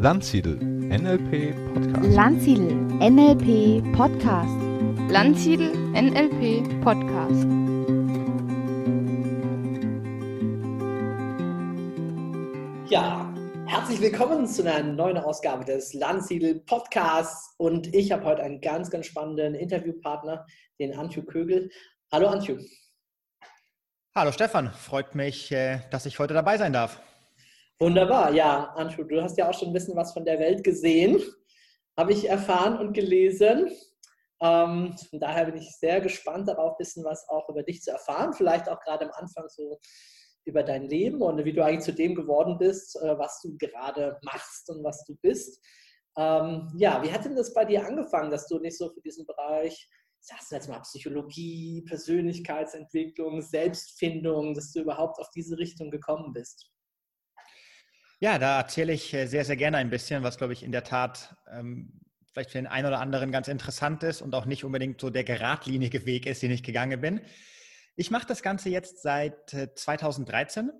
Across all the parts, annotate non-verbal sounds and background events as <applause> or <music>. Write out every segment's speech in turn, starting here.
Landsiedel NLP Podcast. Landsiedel NLP Podcast. Landsiedel NLP Podcast. Ja, herzlich willkommen zu einer neuen Ausgabe des Landsiedel Podcasts. Und ich habe heute einen ganz, ganz spannenden Interviewpartner, den Antju Kögel. Hallo Antju. Hallo Stefan, freut mich, äh, dass ich heute dabei sein darf. Wunderbar, ja, Antju, du hast ja auch schon ein bisschen was von der Welt gesehen, habe ich erfahren und gelesen. Ähm, von daher bin ich sehr gespannt darauf, ein bisschen was auch über dich zu erfahren. Vielleicht auch gerade am Anfang so über dein Leben und wie du eigentlich zu dem geworden bist, äh, was du gerade machst und was du bist. Ähm, ja, wie hat denn das bei dir angefangen, dass du nicht so für diesen Bereich, sagst du jetzt mal Psychologie, Persönlichkeitsentwicklung, Selbstfindung, dass du überhaupt auf diese Richtung gekommen bist? Ja, da erzähle ich äh, sehr, sehr gerne ein bisschen, was, glaube ich, in der Tat ähm, vielleicht für den einen oder anderen ganz interessant ist und auch nicht unbedingt so der geradlinige Weg ist, den ich gegangen bin. Ich mache das Ganze jetzt seit 2013 äh,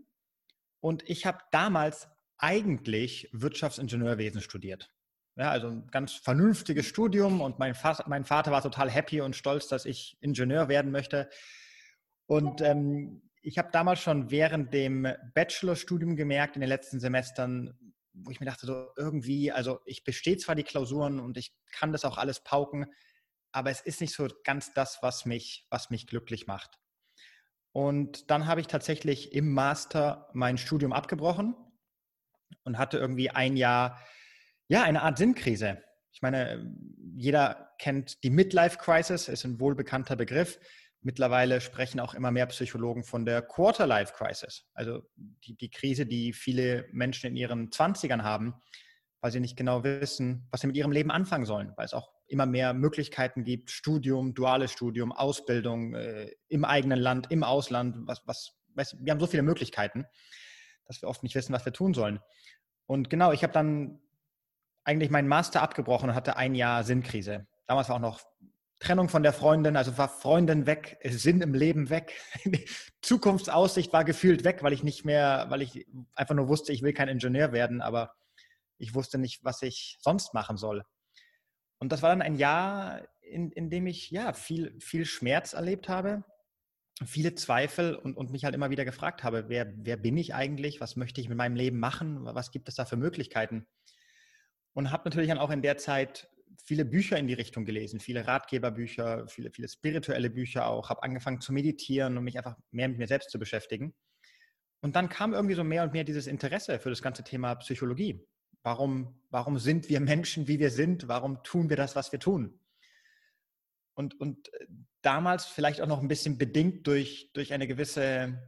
und ich habe damals eigentlich Wirtschaftsingenieurwesen studiert. Ja, also ein ganz vernünftiges Studium und mein Vater, mein Vater war total happy und stolz, dass ich Ingenieur werden möchte. Und ähm, ich habe damals schon während dem Bachelorstudium gemerkt, in den letzten Semestern, wo ich mir dachte, so irgendwie, also ich bestehe zwar die Klausuren und ich kann das auch alles pauken, aber es ist nicht so ganz das, was mich, was mich glücklich macht. Und dann habe ich tatsächlich im Master mein Studium abgebrochen und hatte irgendwie ein Jahr, ja, eine Art Sinnkrise. Ich meine, jeder kennt die Midlife Crisis, ist ein wohlbekannter Begriff. Mittlerweile sprechen auch immer mehr Psychologen von der Quarter-Life Crisis, also die, die Krise, die viele Menschen in ihren 20ern haben, weil sie nicht genau wissen, was sie mit ihrem Leben anfangen sollen, weil es auch immer mehr Möglichkeiten gibt, Studium, duales Studium, Ausbildung äh, im eigenen Land, im Ausland, was, was, was, wir haben so viele Möglichkeiten, dass wir oft nicht wissen, was wir tun sollen. Und genau, ich habe dann eigentlich meinen Master abgebrochen und hatte ein Jahr Sinnkrise. Damals war auch noch Trennung von der Freundin, also war Freundin weg, Sinn im Leben weg, <laughs> Zukunftsaussicht war gefühlt weg, weil ich nicht mehr, weil ich einfach nur wusste, ich will kein Ingenieur werden, aber ich wusste nicht, was ich sonst machen soll. Und das war dann ein Jahr, in, in dem ich ja viel, viel Schmerz erlebt habe, viele Zweifel und, und mich halt immer wieder gefragt habe, wer, wer bin ich eigentlich, was möchte ich mit meinem Leben machen, was gibt es da für Möglichkeiten? Und habe natürlich dann auch in der Zeit viele Bücher in die Richtung gelesen, viele Ratgeberbücher, viele, viele spirituelle Bücher auch, habe angefangen zu meditieren und mich einfach mehr mit mir selbst zu beschäftigen. Und dann kam irgendwie so mehr und mehr dieses Interesse für das ganze Thema Psychologie. Warum, warum sind wir Menschen, wie wir sind? Warum tun wir das, was wir tun? Und, und äh, damals vielleicht auch noch ein bisschen bedingt durch, durch eine gewisse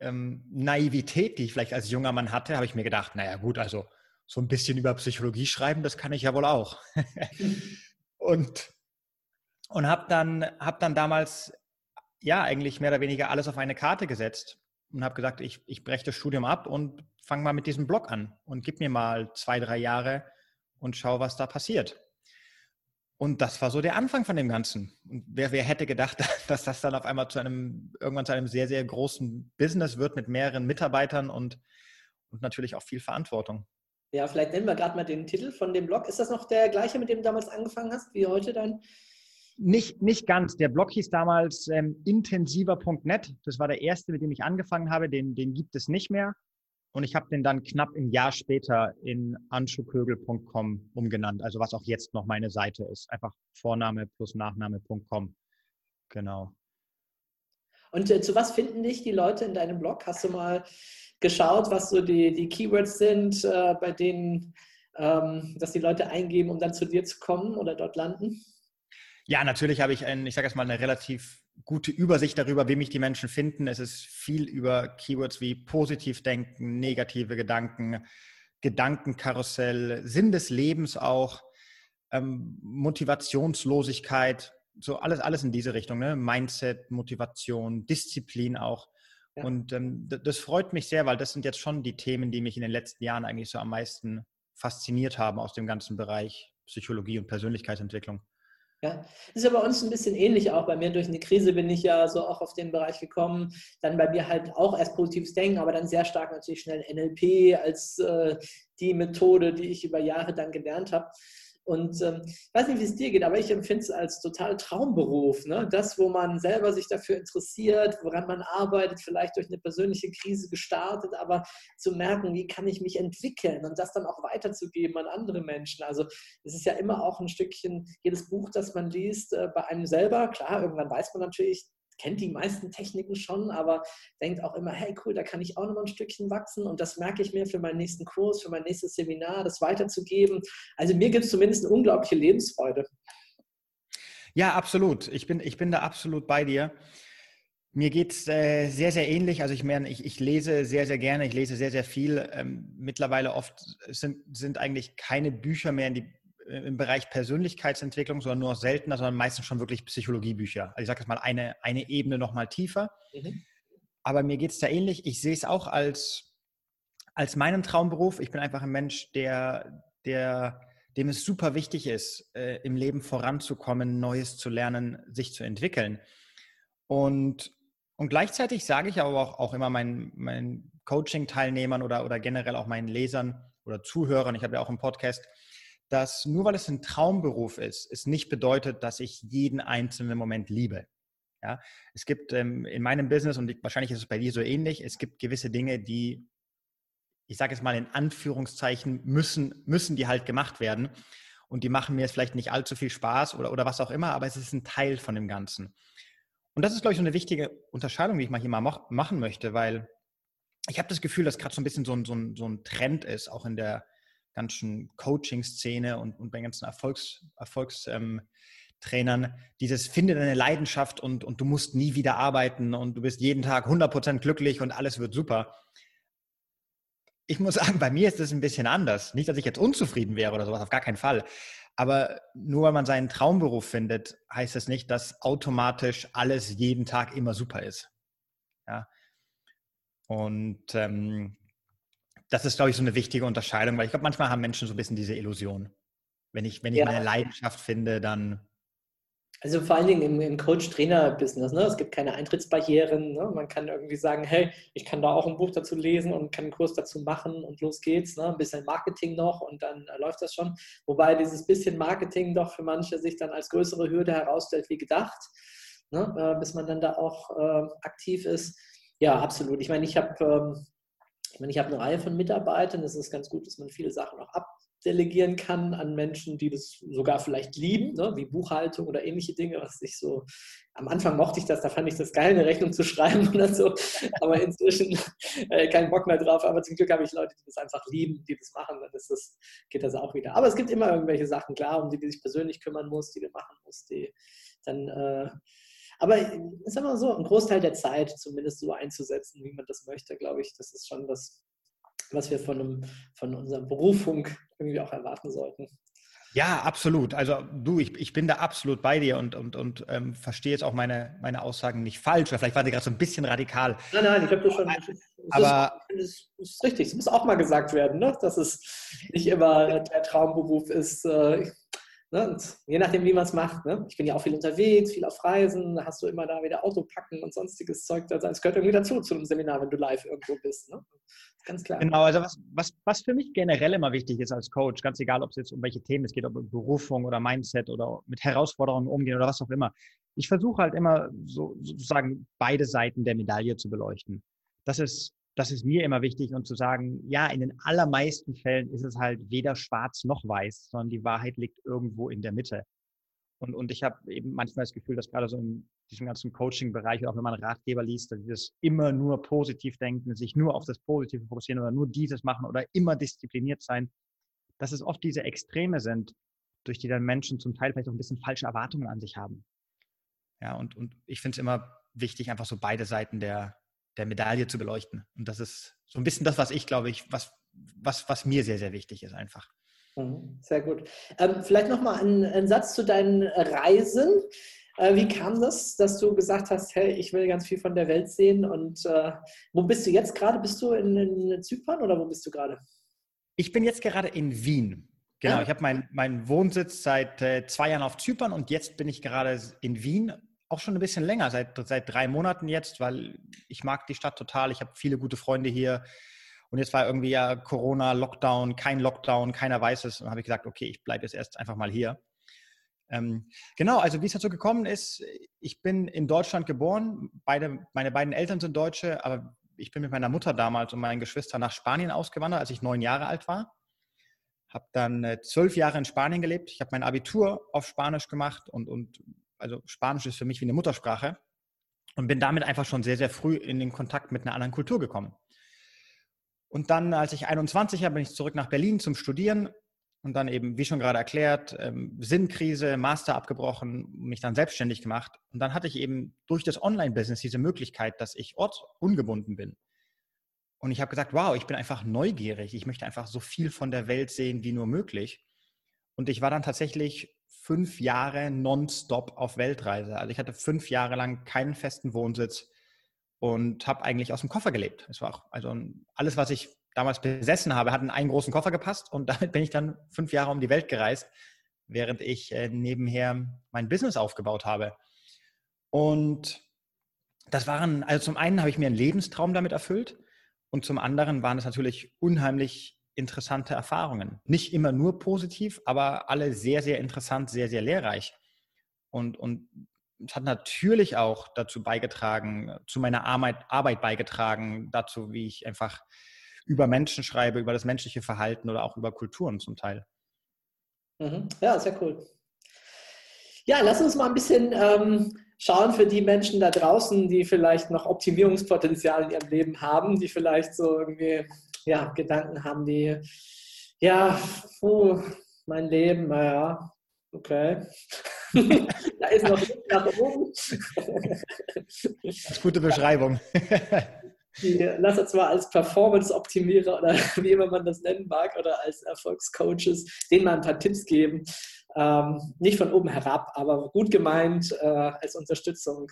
ähm, Naivität, die ich vielleicht als junger Mann hatte, habe ich mir gedacht, naja gut, also so ein bisschen über Psychologie schreiben, das kann ich ja wohl auch. <laughs> und und habe dann, hab dann damals ja eigentlich mehr oder weniger alles auf eine Karte gesetzt und habe gesagt, ich, ich breche das Studium ab und fange mal mit diesem Blog an und gib mir mal zwei, drei Jahre und schau, was da passiert. Und das war so der Anfang von dem Ganzen. Und wer, wer hätte gedacht, <laughs> dass das dann auf einmal zu einem, irgendwann zu einem sehr, sehr großen Business wird mit mehreren Mitarbeitern und, und natürlich auch viel Verantwortung. Ja, vielleicht nennen wir gerade mal den Titel von dem Blog. Ist das noch der gleiche, mit dem du damals angefangen hast, wie heute dein? Nicht, nicht ganz. Der Blog hieß damals ähm, intensiver.net. Das war der erste, mit dem ich angefangen habe. Den, den gibt es nicht mehr. Und ich habe den dann knapp ein Jahr später in anschukögel.com umgenannt. Also was auch jetzt noch meine Seite ist. Einfach Vorname plus Nachname.com. Genau. Und äh, zu was finden dich die Leute in deinem Blog? Hast du mal geschaut, was so die, die Keywords sind, äh, bei denen ähm, dass die Leute eingeben, um dann zu dir zu kommen oder dort landen? Ja, natürlich habe ich, ein, ich sage jetzt mal, eine relativ gute Übersicht darüber, wie mich die Menschen finden. Es ist viel über Keywords wie Positivdenken, negative Gedanken, Gedankenkarussell, Sinn des Lebens auch, ähm, Motivationslosigkeit, so alles, alles in diese Richtung. Ne? Mindset, Motivation, Disziplin auch. Und ähm, das freut mich sehr, weil das sind jetzt schon die Themen, die mich in den letzten Jahren eigentlich so am meisten fasziniert haben aus dem ganzen Bereich Psychologie und Persönlichkeitsentwicklung. Ja, das ist ja bei uns ein bisschen ähnlich auch. Bei mir durch eine Krise bin ich ja so auch auf den Bereich gekommen. Dann bei mir halt auch erst positives Denken, aber dann sehr stark natürlich schnell NLP als äh, die Methode, die ich über Jahre dann gelernt habe. Und ähm, ich weiß nicht, wie es dir geht, aber ich empfinde es als total Traumberuf. Ne? Das, wo man selber sich dafür interessiert, woran man arbeitet, vielleicht durch eine persönliche Krise gestartet, aber zu merken, wie kann ich mich entwickeln und das dann auch weiterzugeben an andere Menschen. Also es ist ja immer auch ein Stückchen, jedes Buch, das man liest, äh, bei einem selber, klar, irgendwann weiß man natürlich, kennt die meisten Techniken schon, aber denkt auch immer, hey cool, da kann ich auch noch mal ein Stückchen wachsen und das merke ich mir für meinen nächsten Kurs, für mein nächstes Seminar, das weiterzugeben. Also mir gibt es zumindest eine unglaubliche Lebensfreude. Ja, absolut. Ich bin, ich bin da absolut bei dir. Mir geht es äh, sehr, sehr ähnlich. Also ich meine, ich, ich, lese sehr, sehr gerne, ich lese sehr, sehr viel. Ähm, mittlerweile oft sind, sind eigentlich keine Bücher mehr in die im Bereich Persönlichkeitsentwicklung, sondern nur seltener, sondern meistens schon wirklich Psychologiebücher. Also ich sage jetzt mal eine, eine Ebene noch mal tiefer. Mhm. Aber mir geht es da ähnlich. Ich sehe es auch als, als meinen Traumberuf. Ich bin einfach ein Mensch, der, der, dem es super wichtig ist, äh, im Leben voranzukommen, Neues zu lernen, sich zu entwickeln. Und, und gleichzeitig sage ich aber auch, auch immer meinen, meinen Coaching-Teilnehmern oder, oder generell auch meinen Lesern oder Zuhörern, ich habe ja auch einen Podcast, dass nur weil es ein Traumberuf ist, es nicht bedeutet, dass ich jeden einzelnen Moment liebe. Ja, es gibt ähm, in meinem Business und wahrscheinlich ist es bei dir so ähnlich, es gibt gewisse Dinge, die, ich sage es mal in Anführungszeichen, müssen, müssen die halt gemacht werden. Und die machen mir jetzt vielleicht nicht allzu viel Spaß oder, oder was auch immer, aber es ist ein Teil von dem Ganzen. Und das ist, glaube ich, so eine wichtige Unterscheidung, die ich mal hier mal machen möchte, weil ich habe das Gefühl, dass gerade so ein bisschen so ein, so, ein, so ein Trend ist, auch in der, ganzen Coaching-Szene und, und bei den ganzen Erfolgs, Erfolgstrainern, ähm, dieses finde deine Leidenschaft und, und du musst nie wieder arbeiten und du bist jeden Tag 100% glücklich und alles wird super. Ich muss <laughs> sagen, bei mir ist das ein bisschen anders. Nicht, dass ich jetzt unzufrieden wäre oder sowas, auf gar keinen Fall. Aber nur weil man seinen Traumberuf findet, heißt das nicht, dass automatisch alles jeden Tag immer super ist. Ja. Und ähm, das ist, glaube ich, so eine wichtige Unterscheidung, weil ich glaube, manchmal haben Menschen so ein bisschen diese Illusion. Wenn ich, wenn ich ja. meine Leidenschaft finde, dann. Also vor allen Dingen im, im Coach-Trainer-Business, ne? es gibt keine Eintrittsbarrieren. Ne? Man kann irgendwie sagen, hey, ich kann da auch ein Buch dazu lesen und kann einen Kurs dazu machen und los geht's. Ne? Ein bisschen Marketing noch und dann äh, läuft das schon. Wobei dieses bisschen Marketing doch für manche sich dann als größere Hürde herausstellt wie gedacht, ne? äh, bis man dann da auch äh, aktiv ist. Ja, absolut. Ich meine, ich habe ähm, ich meine, ich habe eine Reihe von Mitarbeitern. Es ist ganz gut, dass man viele Sachen auch abdelegieren kann an Menschen, die das sogar vielleicht lieben, ne? wie Buchhaltung oder ähnliche Dinge, was ich so am Anfang mochte ich das, da fand ich das geil, eine Rechnung zu <laughs> schreiben oder so, aber inzwischen äh, keinen Bock mehr drauf. Aber zum Glück habe ich Leute, die das einfach lieben, die das machen, dann ist das, geht das auch wieder. Aber es gibt immer irgendwelche Sachen, klar, um die, die sich persönlich kümmern muss, die du machen musst, die dann äh, aber ich sag mal so, einen Großteil der Zeit zumindest so einzusetzen, wie man das möchte, glaube ich, das ist schon das, was wir von, einem, von unserem Berufung irgendwie auch erwarten sollten. Ja, absolut. Also du, ich, ich bin da absolut bei dir und, und, und ähm, verstehe jetzt auch meine, meine Aussagen nicht falsch. Oder vielleicht waren sie gerade so ein bisschen radikal. Nein, nein, ich habe das schon. Das aber ist, das ist richtig. Es muss auch mal gesagt werden, ne? dass es nicht immer der Traumberuf ist. Äh, Ne? Und je nachdem, wie man es macht. Ne? Ich bin ja auch viel unterwegs, viel auf Reisen, hast du immer da wieder Auto packen und sonstiges Zeug. Also es gehört irgendwie dazu zu einem Seminar, wenn du live irgendwo bist. Ne? Ganz klar. Genau, also was, was, was für mich generell immer wichtig ist als Coach, ganz egal, ob es jetzt um welche Themen es geht, ob um Berufung oder Mindset oder mit Herausforderungen umgehen oder was auch immer. Ich versuche halt immer so, sozusagen beide Seiten der Medaille zu beleuchten. Das ist das ist mir immer wichtig und zu sagen, ja, in den allermeisten Fällen ist es halt weder schwarz noch weiß, sondern die Wahrheit liegt irgendwo in der Mitte. Und, und ich habe eben manchmal das Gefühl, dass gerade so in diesem ganzen Coaching-Bereich, auch wenn man Ratgeber liest, dass das immer nur positiv denken, sich nur auf das Positive fokussieren oder nur dieses machen oder immer diszipliniert sein, dass es oft diese Extreme sind, durch die dann Menschen zum Teil vielleicht auch ein bisschen falsche Erwartungen an sich haben. Ja, und, und ich finde es immer wichtig, einfach so beide Seiten der, der Medaille zu beleuchten. Und das ist so ein bisschen das, was ich glaube ich, was, was, was mir sehr, sehr wichtig ist einfach. Mhm, sehr gut. Ähm, vielleicht nochmal ein, ein Satz zu deinen Reisen. Äh, wie kam das, dass du gesagt hast, hey, ich will ganz viel von der Welt sehen? Und äh, wo bist du jetzt gerade? Bist du in, in Zypern oder wo bist du gerade? Ich bin jetzt gerade in Wien. Genau, ich habe meinen mein Wohnsitz seit äh, zwei Jahren auf Zypern und jetzt bin ich gerade in Wien, auch schon ein bisschen länger, seit, seit drei Monaten jetzt, weil ich mag die Stadt total. Ich habe viele gute Freunde hier. Und jetzt war irgendwie ja Corona, Lockdown, kein Lockdown, keiner weiß es. Und habe ich gesagt, okay, ich bleibe jetzt erst einfach mal hier. Ähm, genau, also wie es dazu gekommen ist, ich bin in Deutschland geboren. Beide, meine beiden Eltern sind Deutsche, aber ich bin mit meiner Mutter damals und meinen Geschwistern nach Spanien ausgewandert, als ich neun Jahre alt war. Habe dann äh, zwölf Jahre in Spanien gelebt. Ich habe mein Abitur auf Spanisch gemacht und, und also Spanisch ist für mich wie eine Muttersprache und bin damit einfach schon sehr, sehr früh in den Kontakt mit einer anderen Kultur gekommen. Und dann, als ich 21 war, bin ich zurück nach Berlin zum Studieren und dann eben, wie schon gerade erklärt, ähm, Sinnkrise, Master abgebrochen, mich dann selbstständig gemacht. Und dann hatte ich eben durch das Online-Business diese Möglichkeit, dass ich ortsungebunden bin. Und ich habe gesagt, wow, ich bin einfach neugierig. Ich möchte einfach so viel von der Welt sehen wie nur möglich. Und ich war dann tatsächlich fünf Jahre nonstop auf Weltreise. Also ich hatte fünf Jahre lang keinen festen Wohnsitz und habe eigentlich aus dem Koffer gelebt. Es war auch, also alles, was ich damals besessen habe, hat in einen großen Koffer gepasst und <laughs> damit bin ich dann fünf Jahre um die Welt gereist, während ich äh, nebenher mein Business aufgebaut habe. Und das waren, also zum einen habe ich mir einen Lebenstraum damit erfüllt und zum anderen waren es natürlich unheimlich interessante Erfahrungen. Nicht immer nur positiv, aber alle sehr, sehr interessant, sehr, sehr lehrreich. Und, und es hat natürlich auch dazu beigetragen, zu meiner Arbeit, Arbeit beigetragen, dazu, wie ich einfach über Menschen schreibe, über das menschliche Verhalten oder auch über Kulturen zum Teil. Mhm. Ja, sehr cool. Ja, lass uns mal ein bisschen ähm, schauen für die Menschen da draußen, die vielleicht noch Optimierungspotenzial in ihrem Leben haben, die vielleicht so irgendwie ja, Gedanken haben, die, ja, puh, mein Leben, naja, okay. <laughs> da ist noch nach oben. Das ist gute Beschreibung. <laughs> die, lass uns mal als Performance-Optimierer oder <laughs> wie immer man das nennen mag oder als Erfolgscoaches denen mal ein paar Tipps geben. Ähm, nicht von oben herab, aber gut gemeint äh, als Unterstützung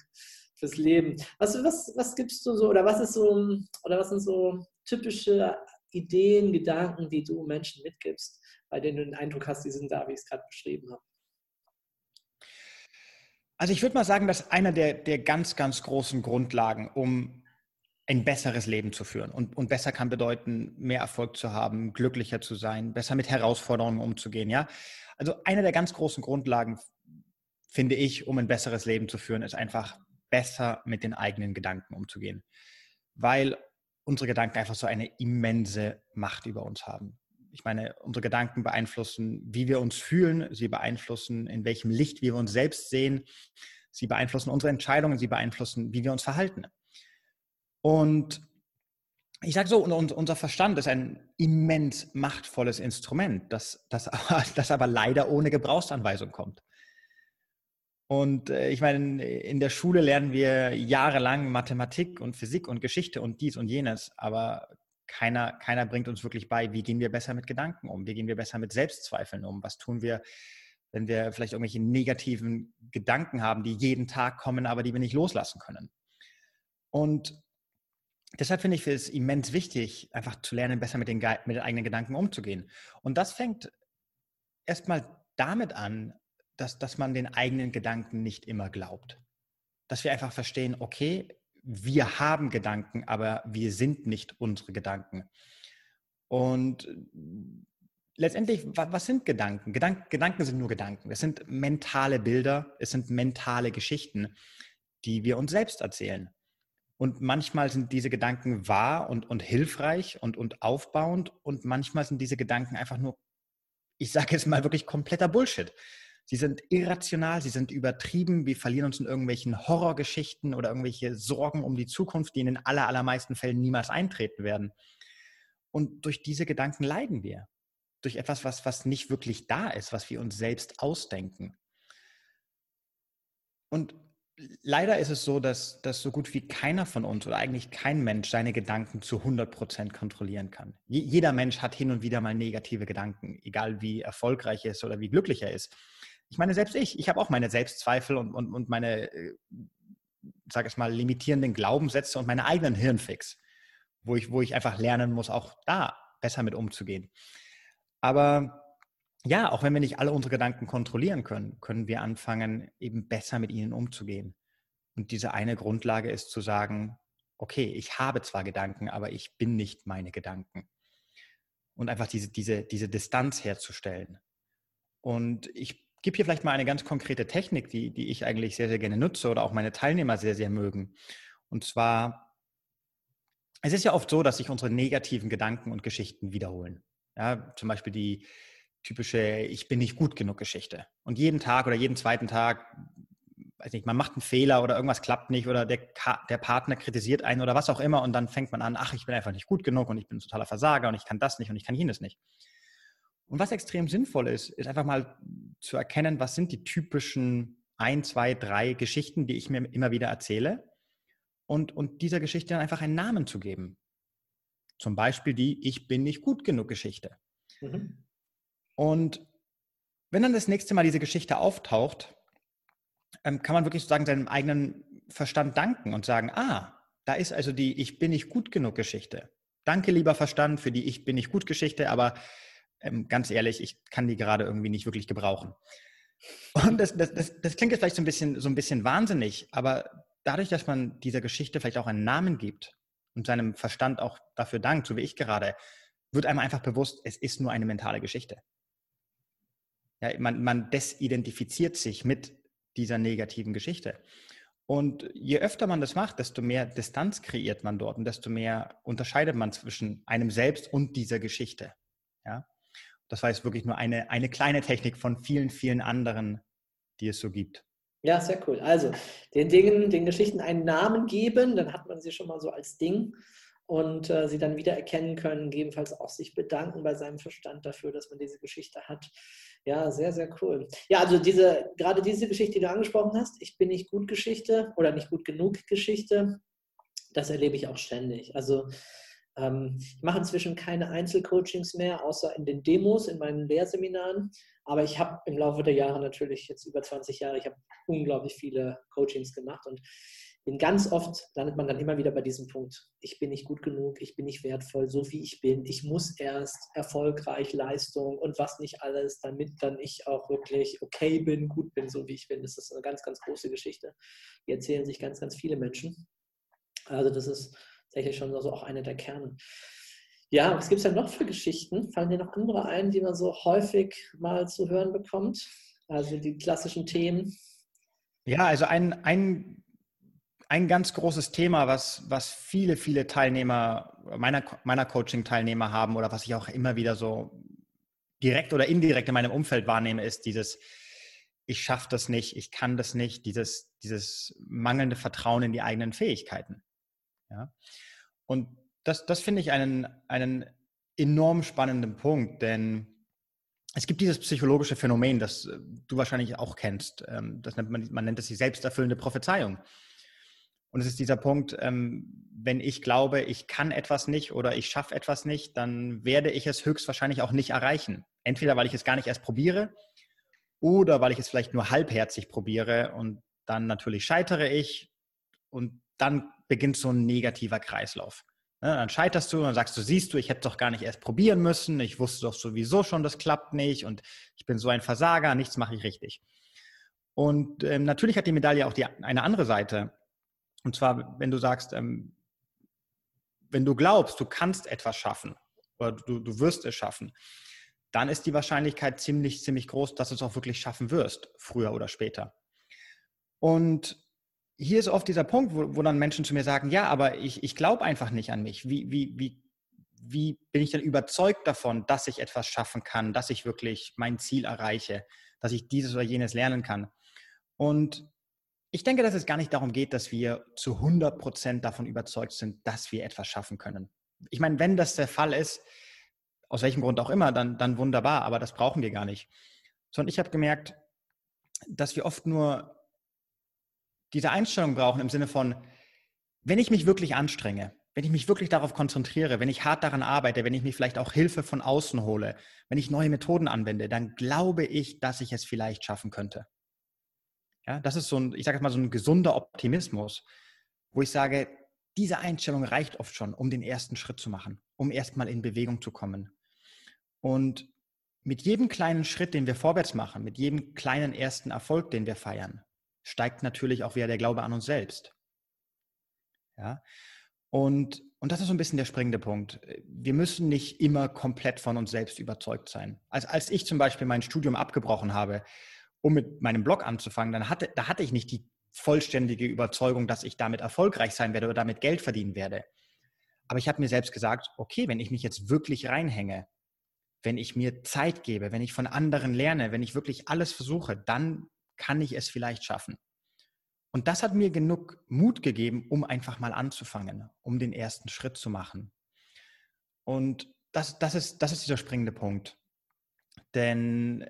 fürs Leben. Was, was, was gibst du so oder was ist so oder was sind so typische Ideen, Gedanken, die du Menschen mitgibst, bei denen du den Eindruck hast, die sind da, wie ich es gerade beschrieben habe? Also ich würde mal sagen, dass einer der, der ganz, ganz großen Grundlagen, um ein besseres Leben zu führen. Und, und besser kann bedeuten, mehr Erfolg zu haben, glücklicher zu sein, besser mit Herausforderungen umzugehen. Ja? Also eine der ganz großen Grundlagen, finde ich, um ein besseres Leben zu führen, ist einfach besser mit den eigenen Gedanken umzugehen. Weil unsere Gedanken einfach so eine immense Macht über uns haben. Ich meine, unsere Gedanken beeinflussen, wie wir uns fühlen, sie beeinflussen, in welchem Licht wir uns selbst sehen, sie beeinflussen unsere Entscheidungen, sie beeinflussen, wie wir uns verhalten. Und ich sage so, unser Verstand ist ein immens machtvolles Instrument, das, das, <laughs> aber, das aber leider ohne Gebrauchsanweisung kommt. Und äh, ich meine, in der Schule lernen wir jahrelang Mathematik und Physik und Geschichte und dies und jenes, aber keiner, keiner bringt uns wirklich bei, wie gehen wir besser mit Gedanken um, wie gehen wir besser mit Selbstzweifeln um, was tun wir, wenn wir vielleicht irgendwelche negativen Gedanken haben, die jeden Tag kommen, aber die wir nicht loslassen können. Und deshalb finde ich es immens wichtig, einfach zu lernen, besser mit den, mit den eigenen Gedanken umzugehen. Und das fängt erstmal damit an, dass, dass man den eigenen Gedanken nicht immer glaubt. Dass wir einfach verstehen, okay, wir haben Gedanken, aber wir sind nicht unsere Gedanken. Und letztendlich, was sind Gedanken? Gedank, Gedanken sind nur Gedanken. Es sind mentale Bilder, es sind mentale Geschichten, die wir uns selbst erzählen. Und manchmal sind diese Gedanken wahr und, und hilfreich und, und aufbauend und manchmal sind diese Gedanken einfach nur, ich sage jetzt mal wirklich kompletter Bullshit. Sie sind irrational, sie sind übertrieben, wir verlieren uns in irgendwelchen Horrorgeschichten oder irgendwelche Sorgen um die Zukunft, die in den aller, allermeisten Fällen niemals eintreten werden. Und durch diese Gedanken leiden wir. Durch etwas, was, was nicht wirklich da ist, was wir uns selbst ausdenken. Und leider ist es so, dass, dass so gut wie keiner von uns oder eigentlich kein Mensch seine Gedanken zu 100 Prozent kontrollieren kann. jeder Mensch hat hin und wieder mal negative Gedanken, egal wie erfolgreich er ist oder wie glücklich er ist. Ich meine, selbst ich, ich habe auch meine Selbstzweifel und, und, und meine, äh, sage ich mal, limitierenden Glaubenssätze und meine eigenen Hirnfix, wo ich, wo ich einfach lernen muss, auch da besser mit umzugehen. Aber ja, auch wenn wir nicht alle unsere Gedanken kontrollieren können, können wir anfangen, eben besser mit ihnen umzugehen. Und diese eine Grundlage ist zu sagen, okay, ich habe zwar Gedanken, aber ich bin nicht meine Gedanken. Und einfach diese, diese, diese Distanz herzustellen. Und ich gebe hier vielleicht mal eine ganz konkrete Technik, die, die ich eigentlich sehr, sehr gerne nutze oder auch meine Teilnehmer sehr, sehr mögen. Und zwar, es ist ja oft so, dass sich unsere negativen Gedanken und Geschichten wiederholen. Ja, zum Beispiel die typische Ich bin nicht gut genug Geschichte. Und jeden Tag oder jeden zweiten Tag weiß nicht, man macht einen Fehler oder irgendwas klappt nicht oder der, der Partner kritisiert einen oder was auch immer und dann fängt man an, ach, ich bin einfach nicht gut genug und ich bin ein totaler Versager und ich kann das nicht und ich kann jenes nicht. Und was extrem sinnvoll ist, ist einfach mal zu erkennen, was sind die typischen ein, zwei, drei Geschichten, die ich mir immer wieder erzähle und, und dieser Geschichte dann einfach einen Namen zu geben. Zum Beispiel die Ich bin nicht gut genug Geschichte. Mhm. Und wenn dann das nächste Mal diese Geschichte auftaucht, ähm, kann man wirklich sozusagen seinem eigenen Verstand danken und sagen, ah, da ist also die Ich bin nicht gut genug Geschichte. Danke, lieber Verstand, für die Ich bin nicht gut Geschichte, aber ähm, ganz ehrlich, ich kann die gerade irgendwie nicht wirklich gebrauchen. Und das, das, das, das klingt jetzt vielleicht so ein, bisschen, so ein bisschen wahnsinnig, aber dadurch, dass man dieser Geschichte vielleicht auch einen Namen gibt und seinem Verstand auch dafür dankt, so wie ich gerade, wird einem einfach bewusst, es ist nur eine mentale Geschichte. Ja, man, man desidentifiziert sich mit dieser negativen Geschichte. Und je öfter man das macht, desto mehr Distanz kreiert man dort und desto mehr unterscheidet man zwischen einem selbst und dieser Geschichte. Ja? Das war jetzt wirklich nur eine, eine kleine Technik von vielen, vielen anderen, die es so gibt. Ja, sehr cool. Also den Dingen, den Geschichten einen Namen geben, dann hat man sie schon mal so als Ding und äh, sie dann wieder erkennen können, gegebenenfalls auch sich bedanken bei seinem Verstand dafür, dass man diese Geschichte hat. Ja, sehr, sehr cool. Ja, also diese, gerade diese Geschichte, die du angesprochen hast, ich bin nicht gut Geschichte oder nicht gut genug Geschichte, das erlebe ich auch ständig. Also ich mache inzwischen keine Einzelcoachings mehr, außer in den Demos, in meinen Lehrseminaren. Aber ich habe im Laufe der Jahre natürlich jetzt über 20 Jahre, ich habe unglaublich viele Coachings gemacht und bin ganz oft landet man dann immer wieder bei diesem Punkt. Ich bin nicht gut genug, ich bin nicht wertvoll, so wie ich bin. Ich muss erst erfolgreich Leistung und was nicht alles, damit dann ich auch wirklich okay bin, gut bin, so wie ich bin. Das ist eine ganz, ganz große Geschichte. Die erzählen sich ganz, ganz viele Menschen. Also das ist tatsächlich schon so auch eine der Kerne. Ja, was gibt es denn noch für Geschichten? Fallen dir noch andere ein, die man so häufig mal zu hören bekommt? Also die klassischen Themen. Ja, also ein, ein ein ganz großes Thema, was, was viele, viele Teilnehmer, meiner, meiner Coaching-Teilnehmer haben oder was ich auch immer wieder so direkt oder indirekt in meinem Umfeld wahrnehme, ist dieses, ich schaffe das nicht, ich kann das nicht, dieses, dieses mangelnde Vertrauen in die eigenen Fähigkeiten. Ja? Und das, das finde ich einen, einen enorm spannenden Punkt, denn es gibt dieses psychologische Phänomen, das du wahrscheinlich auch kennst. Ähm, das nennt man, man nennt es die selbsterfüllende Prophezeiung. Und es ist dieser Punkt, ähm, wenn ich glaube, ich kann etwas nicht oder ich schaffe etwas nicht, dann werde ich es höchstwahrscheinlich auch nicht erreichen. Entweder weil ich es gar nicht erst probiere oder weil ich es vielleicht nur halbherzig probiere und dann natürlich scheitere ich und dann beginnt so ein negativer Kreislauf. Ne, dann scheiterst du und dann sagst du, siehst du, ich hätte doch gar nicht erst probieren müssen, ich wusste doch sowieso schon, das klappt nicht und ich bin so ein Versager, nichts mache ich richtig. Und ähm, natürlich hat die Medaille auch die, eine andere Seite. Und zwar, wenn du sagst, ähm, wenn du glaubst, du kannst etwas schaffen oder du, du wirst es schaffen, dann ist die Wahrscheinlichkeit ziemlich, ziemlich groß, dass du es auch wirklich schaffen wirst, früher oder später. Und hier ist oft dieser Punkt, wo, wo dann Menschen zu mir sagen, ja, aber ich, ich glaube einfach nicht an mich. Wie, wie, wie, wie bin ich denn überzeugt davon, dass ich etwas schaffen kann, dass ich wirklich mein Ziel erreiche, dass ich dieses oder jenes lernen kann? Und ich denke, dass es gar nicht darum geht, dass wir zu 100 Prozent davon überzeugt sind, dass wir etwas schaffen können. Ich meine, wenn das der Fall ist, aus welchem Grund auch immer, dann, dann wunderbar, aber das brauchen wir gar nicht. Sondern ich habe gemerkt, dass wir oft nur diese Einstellung brauchen im Sinne von, wenn ich mich wirklich anstrenge, wenn ich mich wirklich darauf konzentriere, wenn ich hart daran arbeite, wenn ich mich vielleicht auch Hilfe von außen hole, wenn ich neue Methoden anwende, dann glaube ich, dass ich es vielleicht schaffen könnte. Ja, das ist so ein, ich sage mal, so ein gesunder Optimismus, wo ich sage, diese Einstellung reicht oft schon, um den ersten Schritt zu machen, um erstmal in Bewegung zu kommen. Und mit jedem kleinen Schritt, den wir vorwärts machen, mit jedem kleinen ersten Erfolg, den wir feiern, steigt natürlich auch wieder der Glaube an uns selbst. Ja. Und, und das ist so ein bisschen der springende Punkt. Wir müssen nicht immer komplett von uns selbst überzeugt sein. Also als ich zum Beispiel mein Studium abgebrochen habe, um mit meinem Blog anzufangen, dann hatte, da hatte ich nicht die vollständige Überzeugung, dass ich damit erfolgreich sein werde oder damit Geld verdienen werde. Aber ich habe mir selbst gesagt, okay, wenn ich mich jetzt wirklich reinhänge, wenn ich mir Zeit gebe, wenn ich von anderen lerne, wenn ich wirklich alles versuche, dann kann ich es vielleicht schaffen. Und das hat mir genug Mut gegeben, um einfach mal anzufangen, um den ersten Schritt zu machen. Und das, das, ist, das ist dieser springende Punkt. Denn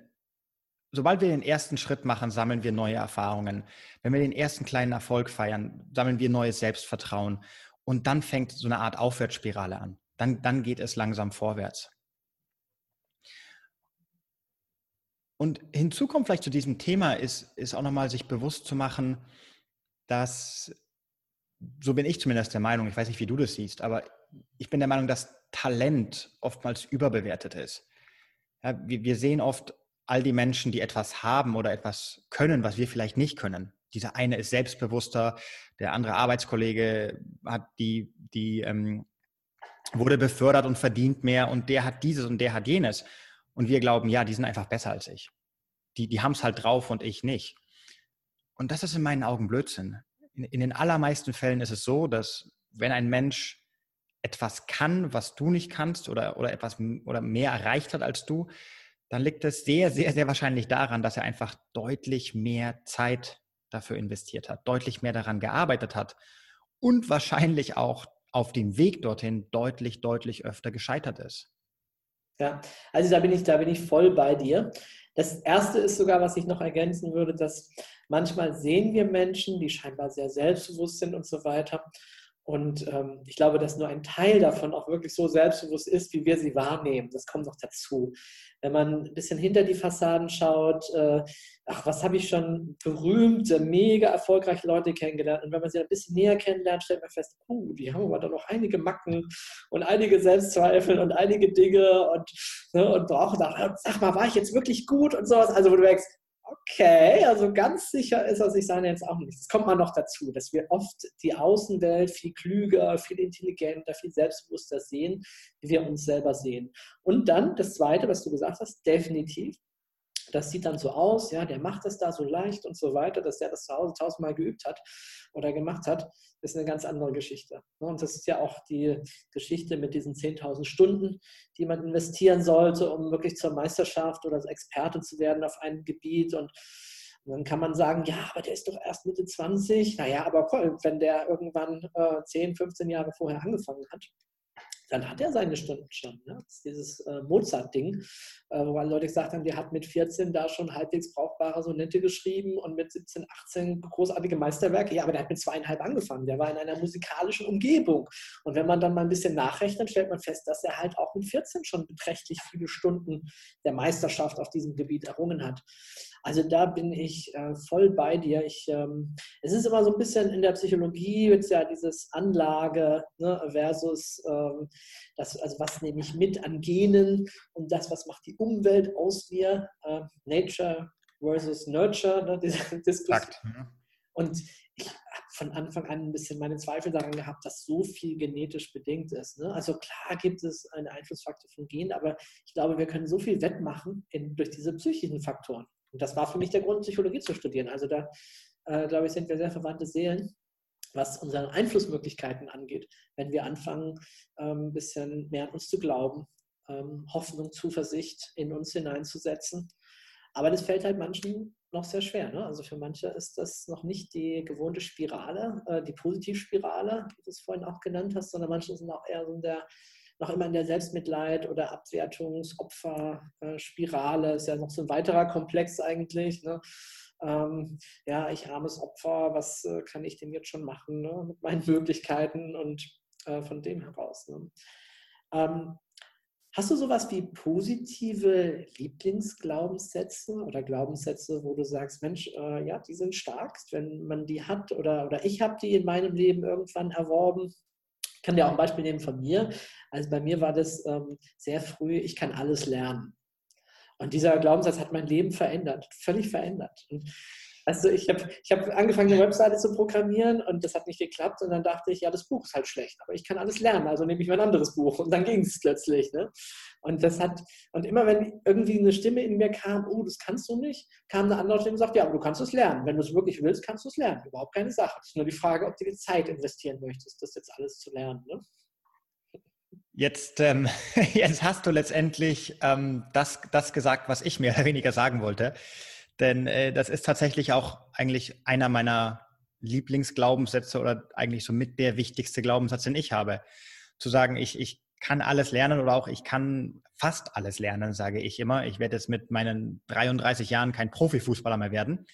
sobald wir den ersten Schritt machen, sammeln wir neue Erfahrungen. Wenn wir den ersten kleinen Erfolg feiern, sammeln wir neues Selbstvertrauen. Und dann fängt so eine Art Aufwärtsspirale an. Dann, dann geht es langsam vorwärts. Und hinzu kommt vielleicht zu diesem Thema, ist, ist auch nochmal sich bewusst zu machen, dass, so bin ich zumindest der Meinung, ich weiß nicht, wie du das siehst, aber ich bin der Meinung, dass Talent oftmals überbewertet ist. Ja, wir, wir sehen oft all die Menschen, die etwas haben oder etwas können, was wir vielleicht nicht können. Dieser eine ist selbstbewusster, der andere Arbeitskollege hat die, die ähm, wurde befördert und verdient mehr und der hat dieses und der hat jenes. Und wir glauben, ja, die sind einfach besser als ich. Die, die haben es halt drauf und ich nicht. Und das ist in meinen Augen Blödsinn. In, in den allermeisten Fällen ist es so, dass wenn ein Mensch etwas kann, was du nicht kannst oder, oder etwas oder mehr erreicht hat als du, dann liegt es sehr, sehr, sehr wahrscheinlich daran, dass er einfach deutlich mehr Zeit dafür investiert hat, deutlich mehr daran gearbeitet hat und wahrscheinlich auch auf dem Weg dorthin deutlich, deutlich öfter gescheitert ist. Ja, also da bin ich, da bin ich voll bei dir. Das erste ist sogar, was ich noch ergänzen würde, dass manchmal sehen wir Menschen, die scheinbar sehr selbstbewusst sind und so weiter. Und ähm, ich glaube, dass nur ein Teil davon auch wirklich so selbstbewusst ist, wie wir sie wahrnehmen. Das kommt noch dazu. Wenn man ein bisschen hinter die Fassaden schaut, äh, ach, was habe ich schon berühmte, mega erfolgreiche Leute kennengelernt. Und wenn man sie ein bisschen näher kennenlernt, stellt man fest, uh, die haben aber da noch einige Macken und einige Selbstzweifel und einige Dinge und, ne, und brauchen da, sag mal, war ich jetzt wirklich gut und sowas. Also wo du denkst, Okay, also ganz sicher ist er sich seiner jetzt auch nicht. Es kommt mal noch dazu, dass wir oft die Außenwelt viel klüger, viel intelligenter, viel selbstbewusster sehen, wie wir uns selber sehen. Und dann das Zweite, was du gesagt hast, definitiv das sieht dann so aus, ja, der macht das da so leicht und so weiter, dass der das zu Hause tausendmal geübt hat oder gemacht hat, ist eine ganz andere Geschichte. Ne? Und das ist ja auch die Geschichte mit diesen 10.000 Stunden, die man investieren sollte, um wirklich zur Meisterschaft oder als Experte zu werden auf einem Gebiet und dann kann man sagen, ja, aber der ist doch erst Mitte 20. Naja, aber wenn der irgendwann äh, 10, 15 Jahre vorher angefangen hat, dann hat er seine Stunden schon. Ne? Dieses äh, Mozart-Ding, äh, wo Leute gesagt haben, der hat mit 14 da schon halbwegs brauchbare Sonette geschrieben und mit 17, 18 großartige Meisterwerke. Ja, aber der hat mit zweieinhalb angefangen. Der war in einer musikalischen Umgebung. Und wenn man dann mal ein bisschen nachrechnet, stellt man fest, dass er halt auch mit 14 schon beträchtlich viele Stunden der Meisterschaft auf diesem Gebiet errungen hat. Also da bin ich äh, voll bei dir. Ich, ähm, es ist immer so ein bisschen in der Psychologie jetzt ja dieses Anlage ne, versus ähm, das, also was nehme ich mit an Genen und das, was macht die Umwelt aus mir, äh, Nature versus Nurture, ne, diese <laughs> Diskussion. Ja. Und ich habe von Anfang an ein bisschen meine Zweifel daran gehabt, dass so viel genetisch bedingt ist. Ne? Also klar gibt es einen Einflussfaktor von Genen, aber ich glaube, wir können so viel wettmachen in, durch diese psychischen Faktoren. Und das war für mich der Grund, Psychologie zu studieren. Also da, äh, glaube ich, sind wir sehr verwandte Seelen, was unsere Einflussmöglichkeiten angeht. Wenn wir anfangen, ähm, ein bisschen mehr an uns zu glauben, ähm, Hoffnung, Zuversicht in uns hineinzusetzen. Aber das fällt halt manchen noch sehr schwer. Ne? Also für manche ist das noch nicht die gewohnte Spirale, äh, die Positivspirale, wie du es vorhin auch genannt hast, sondern manche sind auch eher so in der noch immer in der Selbstmitleid- oder Abwertungsopferspirale. Ist ja noch so ein weiterer Komplex eigentlich. Ne? Ähm, ja, ich armes Opfer, was äh, kann ich denn jetzt schon machen ne? mit meinen Möglichkeiten und äh, von dem heraus. Ne? Ähm, Hast du sowas wie positive Lieblingsglaubenssätze oder Glaubenssätze, wo du sagst, Mensch, äh, ja, die sind stark, wenn man die hat oder, oder ich habe die in meinem Leben irgendwann erworben kann dir auch ein Beispiel nehmen von mir. Also bei mir war das ähm, sehr früh, ich kann alles lernen. Und dieser Glaubenssatz hat mein Leben verändert, völlig verändert. Und also ich habe ich hab angefangen, eine Webseite zu programmieren und das hat nicht geklappt. Und dann dachte ich, ja, das Buch ist halt schlecht, aber ich kann alles lernen, also nehme ich mal ein anderes Buch. Und dann ging es plötzlich. Ne? Und das hat, und immer wenn irgendwie eine Stimme in mir kam, oh, das kannst du nicht, kam eine andere Stimme und sagt, ja, aber du kannst es lernen. Wenn du es wirklich willst, kannst du es lernen. Überhaupt keine Sache. Es ist nur die Frage, ob du die Zeit investieren möchtest, das jetzt alles zu lernen. Ne? Jetzt, ähm, <laughs> jetzt hast du letztendlich ähm, das, das gesagt, was ich mehr oder weniger sagen wollte. Denn äh, das ist tatsächlich auch eigentlich einer meiner Lieblingsglaubenssätze oder eigentlich so mit der wichtigste Glaubenssatz, den ich habe. Zu sagen, ich, ich kann alles lernen oder auch ich kann fast alles lernen, sage ich immer. Ich werde jetzt mit meinen 33 Jahren kein Profifußballer mehr werden.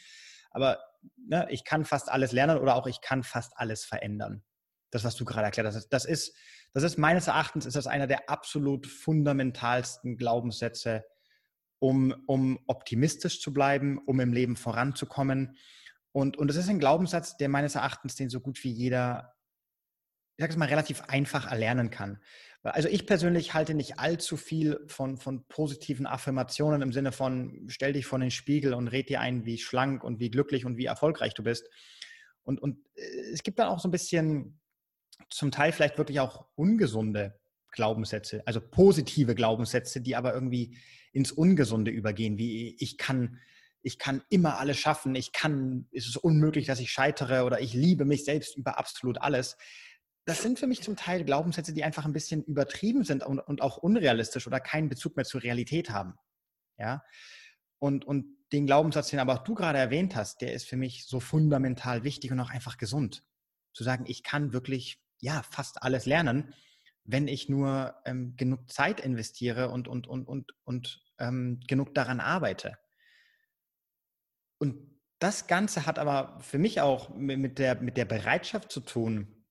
Aber ne, ich kann fast alles lernen oder auch ich kann fast alles verändern. Das, was du gerade erklärt hast, das ist, das ist meines Erachtens ist das einer der absolut fundamentalsten Glaubenssätze, um, um optimistisch zu bleiben, um im Leben voranzukommen. Und, und das ist ein Glaubenssatz, der meines Erachtens den so gut wie jeder, ich sage es mal, relativ einfach erlernen kann. Also ich persönlich halte nicht allzu viel von, von positiven Affirmationen im Sinne von, stell dich vor den Spiegel und red dir ein, wie schlank und wie glücklich und wie erfolgreich du bist. Und, und äh, es gibt dann auch so ein bisschen, zum Teil vielleicht wirklich auch ungesunde Glaubenssätze, also positive Glaubenssätze, die aber irgendwie ins Ungesunde übergehen, wie ich kann, ich kann immer alles schaffen, ich kann, es ist unmöglich, dass ich scheitere oder ich liebe mich selbst über absolut alles. Das sind für mich zum Teil Glaubenssätze, die einfach ein bisschen übertrieben sind und, und auch unrealistisch oder keinen Bezug mehr zur Realität haben. Ja. Und, und den Glaubenssatz, den aber auch du gerade erwähnt hast, der ist für mich so fundamental wichtig und auch einfach gesund. Zu sagen, ich kann wirklich, ja, fast alles lernen wenn ich nur ähm, genug Zeit investiere und, und, und, und, und ähm, genug daran arbeite. Und das Ganze hat aber für mich auch mit der, mit der Bereitschaft zu tun,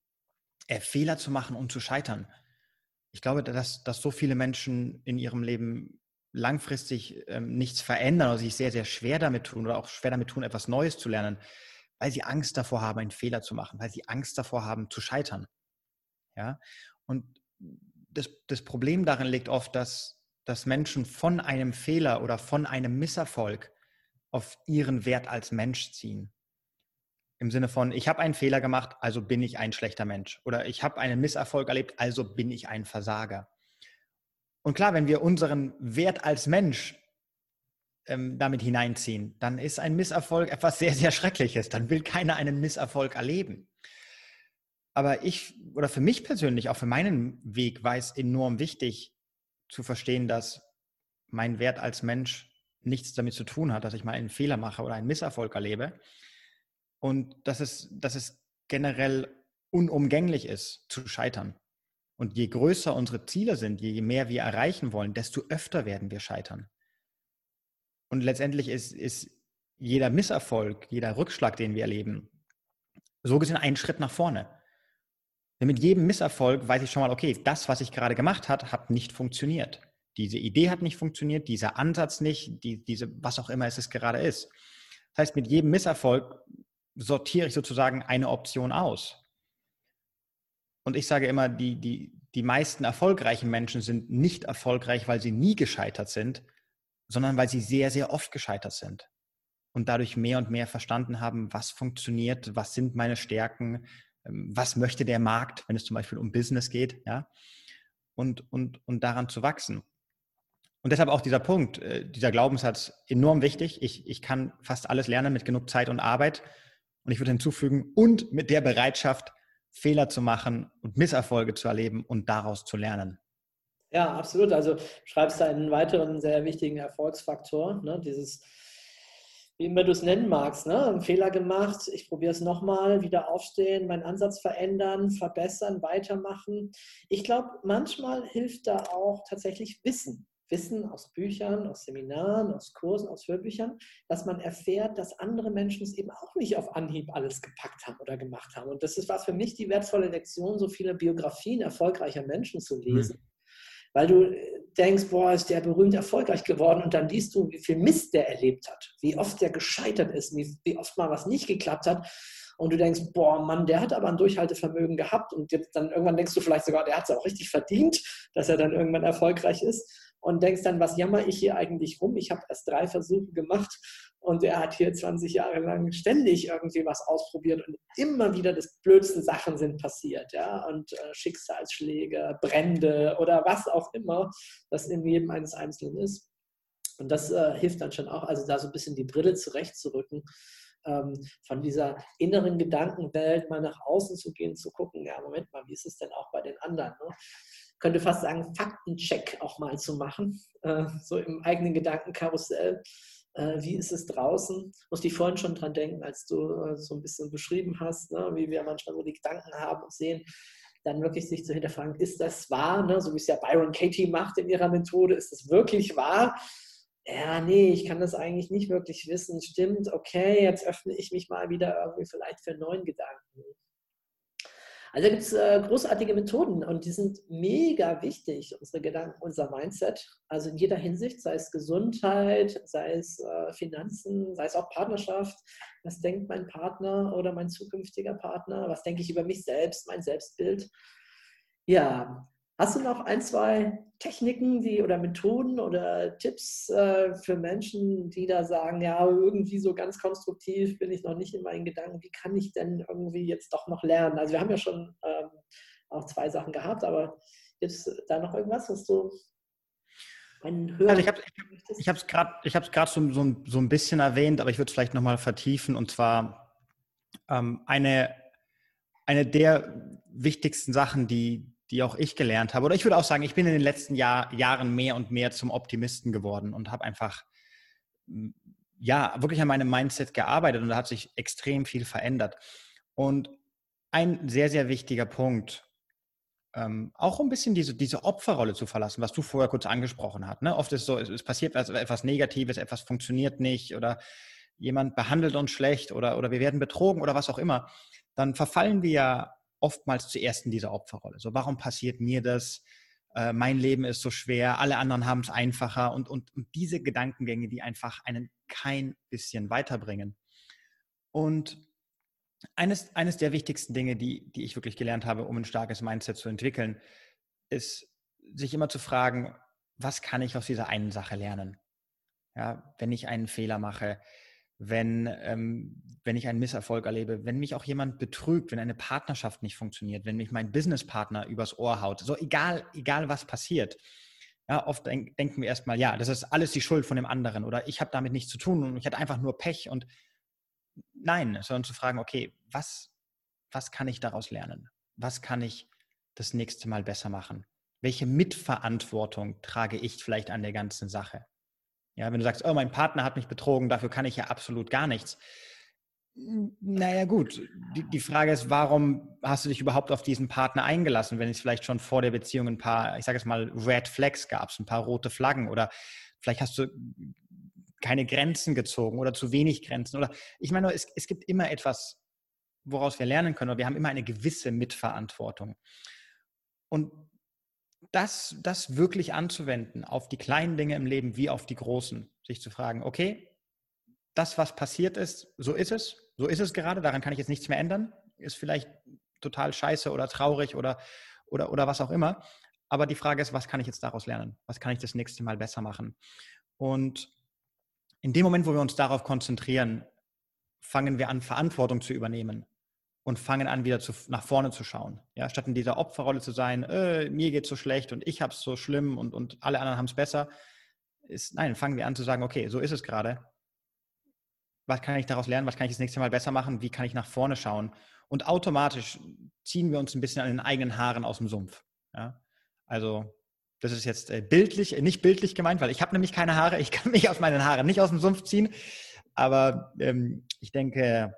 äh, Fehler zu machen und zu scheitern. Ich glaube, dass, dass so viele Menschen in ihrem Leben langfristig ähm, nichts verändern oder sich sehr, sehr schwer damit tun oder auch schwer damit tun, etwas Neues zu lernen, weil sie Angst davor haben, einen Fehler zu machen, weil sie Angst davor haben, zu scheitern. Ja, und das, das Problem darin liegt oft, dass, dass Menschen von einem Fehler oder von einem Misserfolg auf ihren Wert als Mensch ziehen. Im Sinne von, ich habe einen Fehler gemacht, also bin ich ein schlechter Mensch. Oder ich habe einen Misserfolg erlebt, also bin ich ein Versager. Und klar, wenn wir unseren Wert als Mensch ähm, damit hineinziehen, dann ist ein Misserfolg etwas sehr, sehr Schreckliches. Dann will keiner einen Misserfolg erleben. Aber ich, oder für mich persönlich, auch für meinen Weg, war es enorm wichtig zu verstehen, dass mein Wert als Mensch nichts damit zu tun hat, dass ich mal einen Fehler mache oder einen Misserfolg erlebe. Und dass es, dass es generell unumgänglich ist, zu scheitern. Und je größer unsere Ziele sind, je mehr wir erreichen wollen, desto öfter werden wir scheitern. Und letztendlich ist, ist jeder Misserfolg, jeder Rückschlag, den wir erleben, so gesehen ein Schritt nach vorne. Denn mit jedem Misserfolg weiß ich schon mal, okay, das, was ich gerade gemacht habe, hat nicht funktioniert. Diese Idee hat nicht funktioniert, dieser Ansatz nicht, die, diese, was auch immer es gerade ist. Das heißt, mit jedem Misserfolg sortiere ich sozusagen eine Option aus. Und ich sage immer, die, die, die meisten erfolgreichen Menschen sind nicht erfolgreich, weil sie nie gescheitert sind, sondern weil sie sehr, sehr oft gescheitert sind. Und dadurch mehr und mehr verstanden haben, was funktioniert, was sind meine Stärken, was möchte der Markt, wenn es zum Beispiel um Business geht, ja, und, und, und daran zu wachsen. Und deshalb auch dieser Punkt, äh, dieser Glaubenssatz enorm wichtig. Ich, ich kann fast alles lernen mit genug Zeit und Arbeit. Und ich würde hinzufügen, und mit der Bereitschaft, Fehler zu machen und Misserfolge zu erleben und daraus zu lernen. Ja, absolut. Also schreibst du einen weiteren sehr wichtigen Erfolgsfaktor, ne? dieses wie immer du es nennen magst, ne? einen Fehler gemacht, ich probiere es nochmal, wieder aufstehen, meinen Ansatz verändern, verbessern, weitermachen. Ich glaube, manchmal hilft da auch tatsächlich Wissen. Wissen aus Büchern, aus Seminaren, aus Kursen, aus Hörbüchern, dass man erfährt, dass andere Menschen es eben auch nicht auf Anhieb alles gepackt haben oder gemacht haben. Und das ist was für mich die wertvolle Lektion, so viele Biografien erfolgreicher Menschen zu lesen. Mhm weil du äh, denkst, boah, ist der berühmt erfolgreich geworden. Und dann liest du, wie viel Mist der erlebt hat, wie oft der gescheitert ist, wie, wie oft mal was nicht geklappt hat. und du denkst, boah, Mann, der hat aber ein Durchhaltevermögen gehabt. Und jetzt dann irgendwann denkst du vielleicht sogar, der hat es auch richtig verdient, dass er dann irgendwann erfolgreich ist und denkst dann, was jammer ich hier eigentlich rum? Ich habe erst drei Versuche gemacht und er hat hier 20 Jahre lang ständig irgendwie was ausprobiert und immer wieder das blödste Sachen sind passiert, ja, und äh, Schicksalsschläge, Brände oder was auch immer, das in jedem eines Einzelnen ist. Und das äh, hilft dann schon auch, also da so ein bisschen die Brille zurechtzurücken, ähm, von dieser inneren Gedankenwelt mal nach außen zu gehen, zu gucken, ja, Moment mal, wie ist es denn auch bei den anderen? Ne? Könnte fast sagen, Faktencheck auch mal zu machen, äh, so im eigenen Gedankenkarussell. Äh, wie ist es draußen? Musste ich vorhin schon dran denken, als du äh, so ein bisschen beschrieben hast, ne, wie wir manchmal so die Gedanken haben und sehen, dann wirklich sich zu hinterfragen, ist das wahr? Ne? So wie es ja Byron Katie macht in ihrer Methode, ist das wirklich wahr? Ja, nee, ich kann das eigentlich nicht wirklich wissen. Stimmt, okay, jetzt öffne ich mich mal wieder irgendwie vielleicht für neuen Gedanken. Also da gibt es äh, großartige Methoden und die sind mega wichtig, unsere Gedanken, unser Mindset. Also in jeder Hinsicht, sei es Gesundheit, sei es äh, Finanzen, sei es auch Partnerschaft. Was denkt mein Partner oder mein zukünftiger Partner? Was denke ich über mich selbst, mein Selbstbild? Ja, Hast du noch ein, zwei Techniken die, oder Methoden oder Tipps äh, für Menschen, die da sagen, ja, irgendwie so ganz konstruktiv bin ich noch nicht in meinen Gedanken, wie kann ich denn irgendwie jetzt doch noch lernen? Also wir haben ja schon ähm, auch zwei Sachen gehabt, aber gibt es da noch irgendwas, was du einen Hörer also ich habe ich es gerade ich gerade so, so, so, ein bisschen erwähnt, aber ich würde es vielleicht nochmal vertiefen. Und zwar ähm, eine, eine der wichtigsten Sachen, die, die auch ich gelernt habe. Oder ich würde auch sagen, ich bin in den letzten Jahr, Jahren mehr und mehr zum Optimisten geworden und habe einfach ja wirklich an meinem Mindset gearbeitet und da hat sich extrem viel verändert. Und ein sehr, sehr wichtiger Punkt, ähm, auch ein bisschen diese, diese Opferrolle zu verlassen, was du vorher kurz angesprochen hast. Ne? Oft ist so, es, es passiert etwas, etwas Negatives, etwas funktioniert nicht oder jemand behandelt uns schlecht oder, oder wir werden betrogen oder was auch immer. Dann verfallen wir ja oftmals zuerst in dieser Opferrolle. So, warum passiert mir das? Äh, mein Leben ist so schwer, alle anderen haben es einfacher und, und, und diese Gedankengänge, die einfach einen kein bisschen weiterbringen. Und eines, eines der wichtigsten Dinge, die, die ich wirklich gelernt habe, um ein starkes Mindset zu entwickeln, ist, sich immer zu fragen, was kann ich aus dieser einen Sache lernen? Ja, wenn ich einen Fehler mache, wenn, ähm, wenn ich einen Misserfolg erlebe, wenn mich auch jemand betrügt, wenn eine Partnerschaft nicht funktioniert, wenn mich mein Businesspartner übers Ohr haut, so egal, egal was passiert. Ja, oft denk, denken wir erstmal, ja, das ist alles die Schuld von dem anderen oder ich habe damit nichts zu tun und ich hatte einfach nur Pech und nein, sondern zu fragen, okay, was, was kann ich daraus lernen? Was kann ich das nächste Mal besser machen? Welche Mitverantwortung trage ich vielleicht an der ganzen Sache? Ja, wenn du sagst, oh, mein Partner hat mich betrogen, dafür kann ich ja absolut gar nichts. Naja, gut. Die, die Frage ist, warum hast du dich überhaupt auf diesen Partner eingelassen, wenn es vielleicht schon vor der Beziehung ein paar, ich sage es mal, Red Flags gab, ein paar rote Flaggen oder vielleicht hast du keine Grenzen gezogen oder zu wenig Grenzen oder ich meine, es, es gibt immer etwas, woraus wir lernen können, oder wir haben immer eine gewisse Mitverantwortung. Und das, das wirklich anzuwenden auf die kleinen Dinge im Leben wie auf die großen, sich zu fragen, okay, das, was passiert ist, so ist es, so ist es gerade, daran kann ich jetzt nichts mehr ändern, ist vielleicht total scheiße oder traurig oder, oder, oder was auch immer. Aber die Frage ist, was kann ich jetzt daraus lernen? Was kann ich das nächste Mal besser machen? Und in dem Moment, wo wir uns darauf konzentrieren, fangen wir an, Verantwortung zu übernehmen und fangen an, wieder zu, nach vorne zu schauen. Ja, statt in dieser Opferrolle zu sein, äh, mir geht so schlecht und ich habe es so schlimm und, und alle anderen haben es besser, ist, nein, fangen wir an zu sagen, okay, so ist es gerade. Was kann ich daraus lernen? Was kann ich das nächste Mal besser machen? Wie kann ich nach vorne schauen? Und automatisch ziehen wir uns ein bisschen an den eigenen Haaren aus dem Sumpf. Ja? Also, das ist jetzt äh, bildlich, äh, nicht bildlich gemeint, weil ich habe nämlich keine Haare. Ich kann mich aus meinen Haaren nicht aus dem Sumpf ziehen. Aber ähm, ich denke,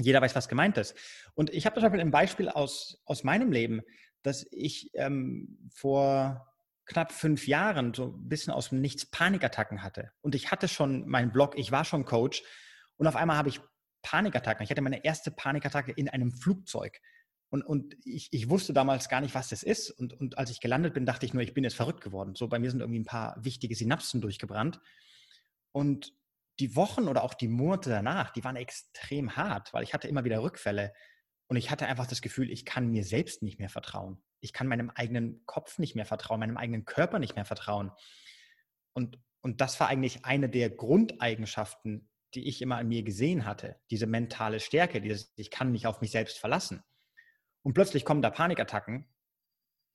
jeder weiß, was gemeint ist. Und ich habe zum Beispiel ein Beispiel aus, aus meinem Leben, dass ich ähm, vor knapp fünf Jahren so ein bisschen aus dem Nichts Panikattacken hatte. Und ich hatte schon meinen Blog, ich war schon Coach und auf einmal habe ich Panikattacken. Ich hatte meine erste Panikattacke in einem Flugzeug. Und, und ich, ich wusste damals gar nicht, was das ist. Und, und als ich gelandet bin, dachte ich nur, ich bin jetzt verrückt geworden. So bei mir sind irgendwie ein paar wichtige Synapsen durchgebrannt. Und die Wochen oder auch die Monate danach, die waren extrem hart, weil ich hatte immer wieder Rückfälle und ich hatte einfach das Gefühl, ich kann mir selbst nicht mehr vertrauen. Ich kann meinem eigenen Kopf nicht mehr vertrauen, meinem eigenen Körper nicht mehr vertrauen. Und, und das war eigentlich eine der Grundeigenschaften, die ich immer an mir gesehen hatte. Diese mentale Stärke, dieses, ich kann mich auf mich selbst verlassen. Und plötzlich kommen da Panikattacken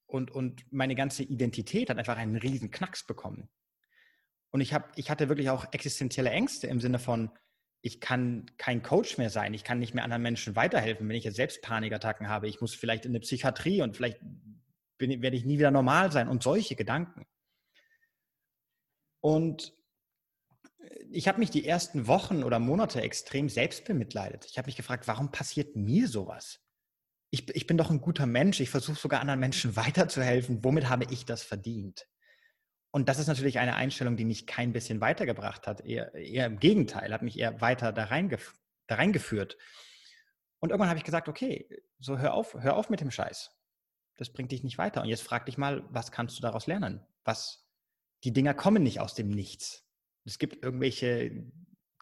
und, und meine ganze Identität hat einfach einen riesen Knacks bekommen. Und ich, hab, ich hatte wirklich auch existenzielle Ängste im Sinne von, ich kann kein Coach mehr sein, ich kann nicht mehr anderen Menschen weiterhelfen, wenn ich jetzt selbst Panikattacken habe. Ich muss vielleicht in eine Psychiatrie und vielleicht bin, werde ich nie wieder normal sein und solche Gedanken. Und ich habe mich die ersten Wochen oder Monate extrem selbst bemitleidet. Ich habe mich gefragt, warum passiert mir sowas? Ich, ich bin doch ein guter Mensch, ich versuche sogar anderen Menschen <laughs> weiterzuhelfen. Womit habe ich das verdient? Und das ist natürlich eine Einstellung, die mich kein bisschen weitergebracht hat. Eher, eher im Gegenteil, hat mich eher weiter da, reingef da reingeführt. Und irgendwann habe ich gesagt, okay, so hör auf, hör auf mit dem Scheiß. Das bringt dich nicht weiter. Und jetzt frag dich mal, was kannst du daraus lernen? Was, die Dinger kommen nicht aus dem Nichts. Es gibt irgendwelche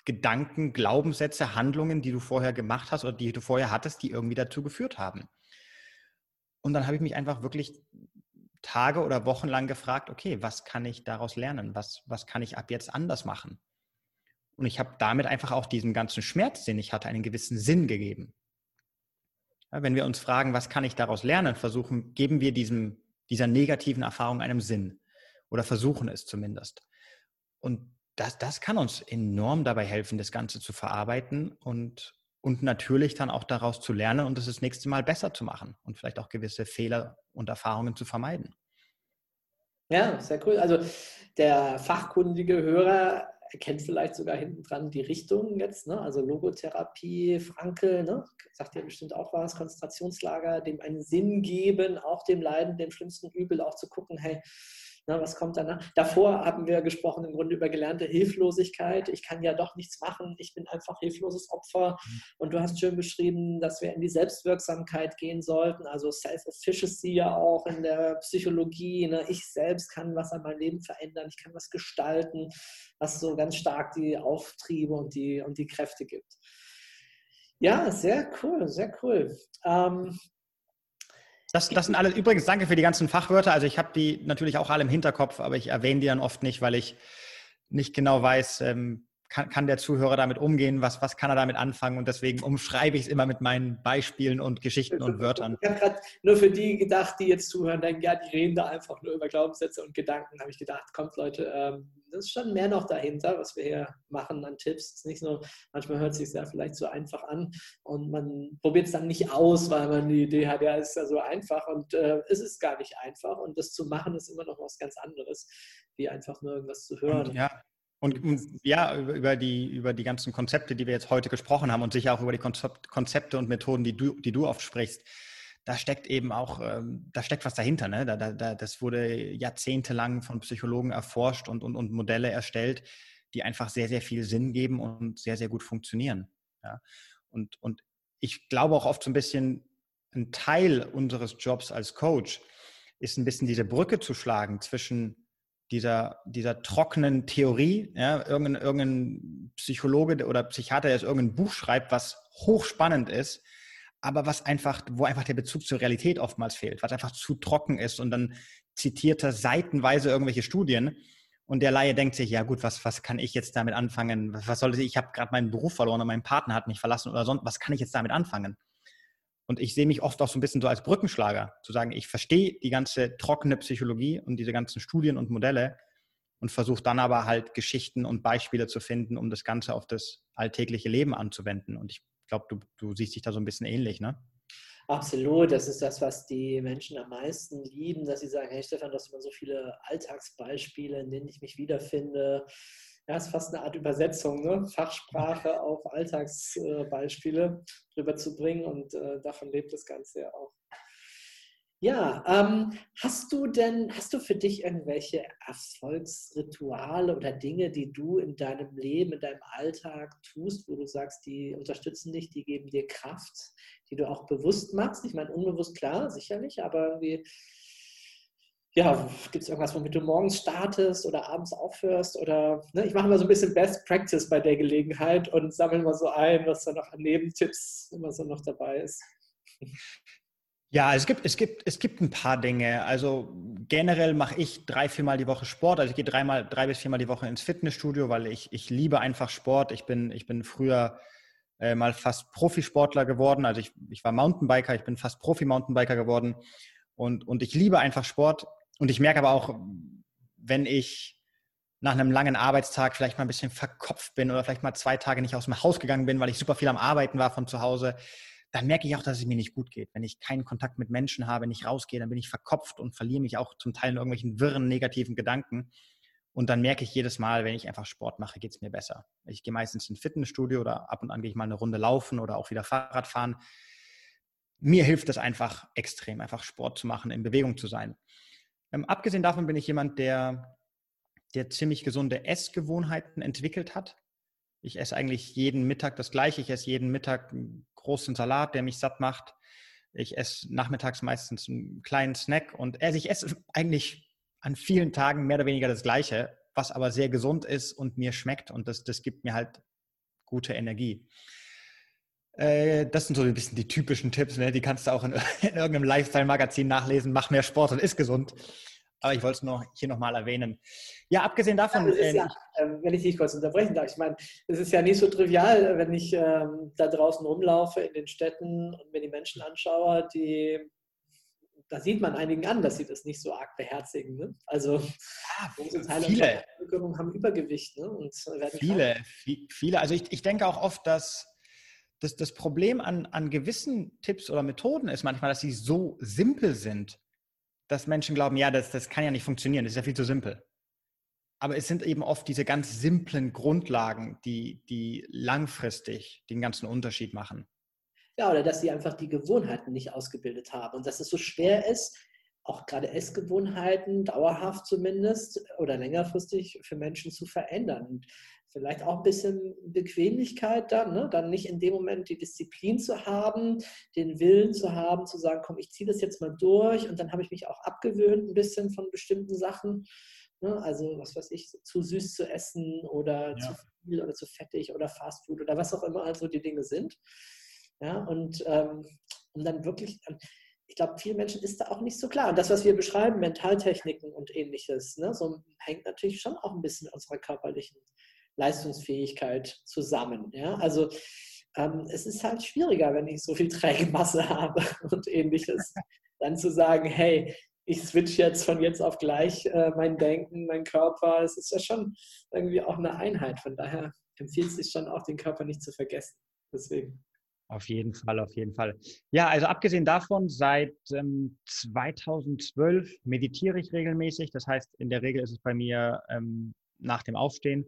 Gedanken, Glaubenssätze, Handlungen, die du vorher gemacht hast oder die du vorher hattest, die irgendwie dazu geführt haben. Und dann habe ich mich einfach wirklich Tage oder Wochen lang gefragt, okay, was kann ich daraus lernen? Was, was kann ich ab jetzt anders machen? Und ich habe damit einfach auch diesem ganzen Schmerz, den ich hatte, einen gewissen Sinn gegeben. Ja, wenn wir uns fragen, was kann ich daraus lernen, versuchen, geben wir diesem, dieser negativen Erfahrung einen Sinn oder versuchen es zumindest. Und das, das kann uns enorm dabei helfen, das Ganze zu verarbeiten und, und natürlich dann auch daraus zu lernen und es das nächste Mal besser zu machen und vielleicht auch gewisse Fehler und Erfahrungen zu vermeiden. Ja, sehr cool. Also der fachkundige Hörer erkennt vielleicht sogar hinten dran die Richtung jetzt, ne? also Logotherapie, Frankel, ne? sagt ja bestimmt auch was, Konzentrationslager, dem einen Sinn geben, auch dem Leiden, dem schlimmsten Übel, auch zu gucken, hey, na, was kommt danach? Davor haben wir gesprochen im Grunde über gelernte Hilflosigkeit. Ich kann ja doch nichts machen. Ich bin einfach hilfloses Opfer. Mhm. Und du hast schön beschrieben, dass wir in die Selbstwirksamkeit gehen sollten. Also Self-Efficacy ja auch in der Psychologie. Ne? Ich selbst kann was an meinem Leben verändern. Ich kann was gestalten, was so ganz stark die Auftriebe und die, und die Kräfte gibt. Ja, sehr cool, sehr cool. Ähm, das, das sind alles, übrigens danke für die ganzen Fachwörter. Also ich habe die natürlich auch alle im Hinterkopf, aber ich erwähne die dann oft nicht, weil ich nicht genau weiß, ähm, kann, kann der Zuhörer damit umgehen, was, was kann er damit anfangen und deswegen umschreibe ich es immer mit meinen Beispielen und Geschichten und Wörtern. Ich habe gerade nur für die gedacht, die jetzt zuhören, denken, ja, die reden da einfach nur über Glaubenssätze und Gedanken, habe ich gedacht, kommt Leute, ähm, das ist schon mehr noch dahinter, was wir hier machen an Tipps. Es ist nicht nur, manchmal hört es sich ja vielleicht so einfach an und man probiert es dann nicht aus, weil man die Idee hat, ja, es ist ja so einfach und äh, es ist gar nicht einfach und das zu machen ist immer noch was ganz anderes, wie einfach nur irgendwas zu hören. Und, ja, und, und, ja, über, die, über die ganzen Konzepte, die wir jetzt heute gesprochen haben und sicher auch über die Konzept, Konzepte und Methoden, die du, die du oft sprichst, da steckt eben auch, ähm, da steckt was dahinter. Ne? Da, da, das wurde jahrzehntelang von Psychologen erforscht und, und, und Modelle erstellt, die einfach sehr, sehr viel Sinn geben und sehr, sehr gut funktionieren. Ja? Und, und ich glaube auch oft so ein bisschen, ein Teil unseres Jobs als Coach ist ein bisschen diese Brücke zu schlagen zwischen dieser, dieser trockenen Theorie, ja, irgendein, irgendein Psychologe oder Psychiater, der jetzt irgendein Buch schreibt, was hochspannend ist, aber was einfach, wo einfach der Bezug zur Realität oftmals fehlt, was einfach zu trocken ist und dann zitiert er seitenweise irgendwelche Studien und der Laie denkt sich, ja gut, was, was kann ich jetzt damit anfangen? Was soll ich, ich habe gerade meinen Beruf verloren und mein Partner hat mich verlassen oder sonst, was kann ich jetzt damit anfangen? Und ich sehe mich oft auch so ein bisschen so als Brückenschlager, zu sagen, ich verstehe die ganze trockene Psychologie und diese ganzen Studien und Modelle und versuche dann aber halt Geschichten und Beispiele zu finden, um das Ganze auf das alltägliche Leben anzuwenden. Und ich glaube, du, du siehst dich da so ein bisschen ähnlich, ne? Absolut, das ist das, was die Menschen am meisten lieben, dass sie sagen, hey Stefan, du hast immer so viele Alltagsbeispiele, in denen ich mich wiederfinde ja, ist fast eine Art Übersetzung, ne? Fachsprache <laughs> auf Alltagsbeispiele drüber zu bringen und äh, davon lebt das Ganze ja auch. Ja, ähm, hast du denn, hast du für dich irgendwelche Erfolgsrituale oder Dinge, die du in deinem Leben, in deinem Alltag tust, wo du sagst, die unterstützen dich, die geben dir Kraft, die du auch bewusst machst? Ich meine, unbewusst klar, sicherlich, aber irgendwie ja, gibt es irgendwas, womit du morgens startest oder abends aufhörst? Oder ne? ich mache immer so ein bisschen Best Practice bei der Gelegenheit und sammle mal so ein, was da noch an Nebentipps immer so noch dabei ist. Ja, es gibt, es, gibt, es gibt ein paar Dinge. Also generell mache ich drei, viermal die Woche Sport. Also ich gehe dreimal, drei bis viermal die Woche ins Fitnessstudio, weil ich, ich liebe einfach Sport. Ich bin, ich bin früher äh, mal fast Profisportler geworden. Also ich, ich war Mountainbiker, ich bin fast Profi-Mountainbiker geworden. Und, und ich liebe einfach Sport. Und ich merke aber auch, wenn ich nach einem langen Arbeitstag vielleicht mal ein bisschen verkopft bin oder vielleicht mal zwei Tage nicht aus dem Haus gegangen bin, weil ich super viel am Arbeiten war von zu Hause, dann merke ich auch, dass es mir nicht gut geht. Wenn ich keinen Kontakt mit Menschen habe, nicht rausgehe, dann bin ich verkopft und verliere mich auch zum Teil in irgendwelchen wirren, negativen Gedanken. Und dann merke ich jedes Mal, wenn ich einfach Sport mache, geht es mir besser. Ich gehe meistens ins Fitnessstudio oder ab und an gehe ich mal eine Runde laufen oder auch wieder Fahrrad fahren. Mir hilft es einfach extrem, einfach Sport zu machen, in Bewegung zu sein. Ähm, abgesehen davon bin ich jemand, der, der ziemlich gesunde Essgewohnheiten entwickelt hat. Ich esse eigentlich jeden Mittag das Gleiche. Ich esse jeden Mittag einen großen Salat, der mich satt macht. Ich esse nachmittags meistens einen kleinen Snack und also ich esse eigentlich an vielen Tagen mehr oder weniger das Gleiche, was aber sehr gesund ist und mir schmeckt und das, das gibt mir halt gute Energie. Äh, das sind so ein bisschen die typischen Tipps, ne? die kannst du auch in, <laughs> in irgendeinem Lifestyle-Magazin nachlesen. Mach mehr Sport und ist gesund. Aber ich wollte es noch, hier nochmal erwähnen. Ja, abgesehen davon. Ja, ähm, ja, ähm, wenn ich dich kurz unterbrechen darf, ich meine, es ist ja nicht so trivial, wenn ich ähm, da draußen rumlaufe in den Städten und mir die Menschen anschaue, die. Da sieht man einigen an, dass sie das nicht so arg beherzigen. Ne? Also ja, große Teile viele. der Bevölkerung haben Übergewicht. Ne? Und viele, viele. Also ich, ich denke auch oft, dass das, das Problem an, an gewissen Tipps oder Methoden ist manchmal, dass sie so simpel sind, dass Menschen glauben, ja, das, das kann ja nicht funktionieren, das ist ja viel zu simpel. Aber es sind eben oft diese ganz simplen Grundlagen, die, die langfristig den ganzen Unterschied machen. Ja, oder dass sie einfach die Gewohnheiten nicht ausgebildet haben und dass es so schwer ist, auch gerade Essgewohnheiten dauerhaft zumindest oder längerfristig für Menschen zu verändern. Und vielleicht auch ein bisschen Bequemlichkeit dann, ne? dann nicht in dem Moment die Disziplin zu haben, den Willen zu haben, zu sagen, komm, ich ziehe das jetzt mal durch und dann habe ich mich auch abgewöhnt ein bisschen von bestimmten Sachen. Ne? Also was weiß ich, zu süß zu essen oder ja. zu viel oder zu fettig oder Fastfood oder was auch immer also die Dinge sind. Ja, und ähm, um dann wirklich, ich glaube, vielen Menschen ist da auch nicht so klar. Und das, was wir beschreiben, Mentaltechniken und ähnliches, ne, so hängt natürlich schon auch ein bisschen unserer körperlichen Leistungsfähigkeit zusammen. Ja? Also ähm, es ist halt schwieriger, wenn ich so viel träge Masse <laughs> habe und ähnliches, dann zu sagen, hey, ich switch jetzt von jetzt auf gleich äh, mein Denken, mein Körper. Es ist ja schon irgendwie auch eine Einheit. Von daher empfiehlt es sich schon auch, den Körper nicht zu vergessen. Deswegen. Auf jeden Fall, auf jeden Fall. Ja, also abgesehen davon, seit ähm, 2012 meditiere ich regelmäßig. Das heißt, in der Regel ist es bei mir ähm, nach dem Aufstehen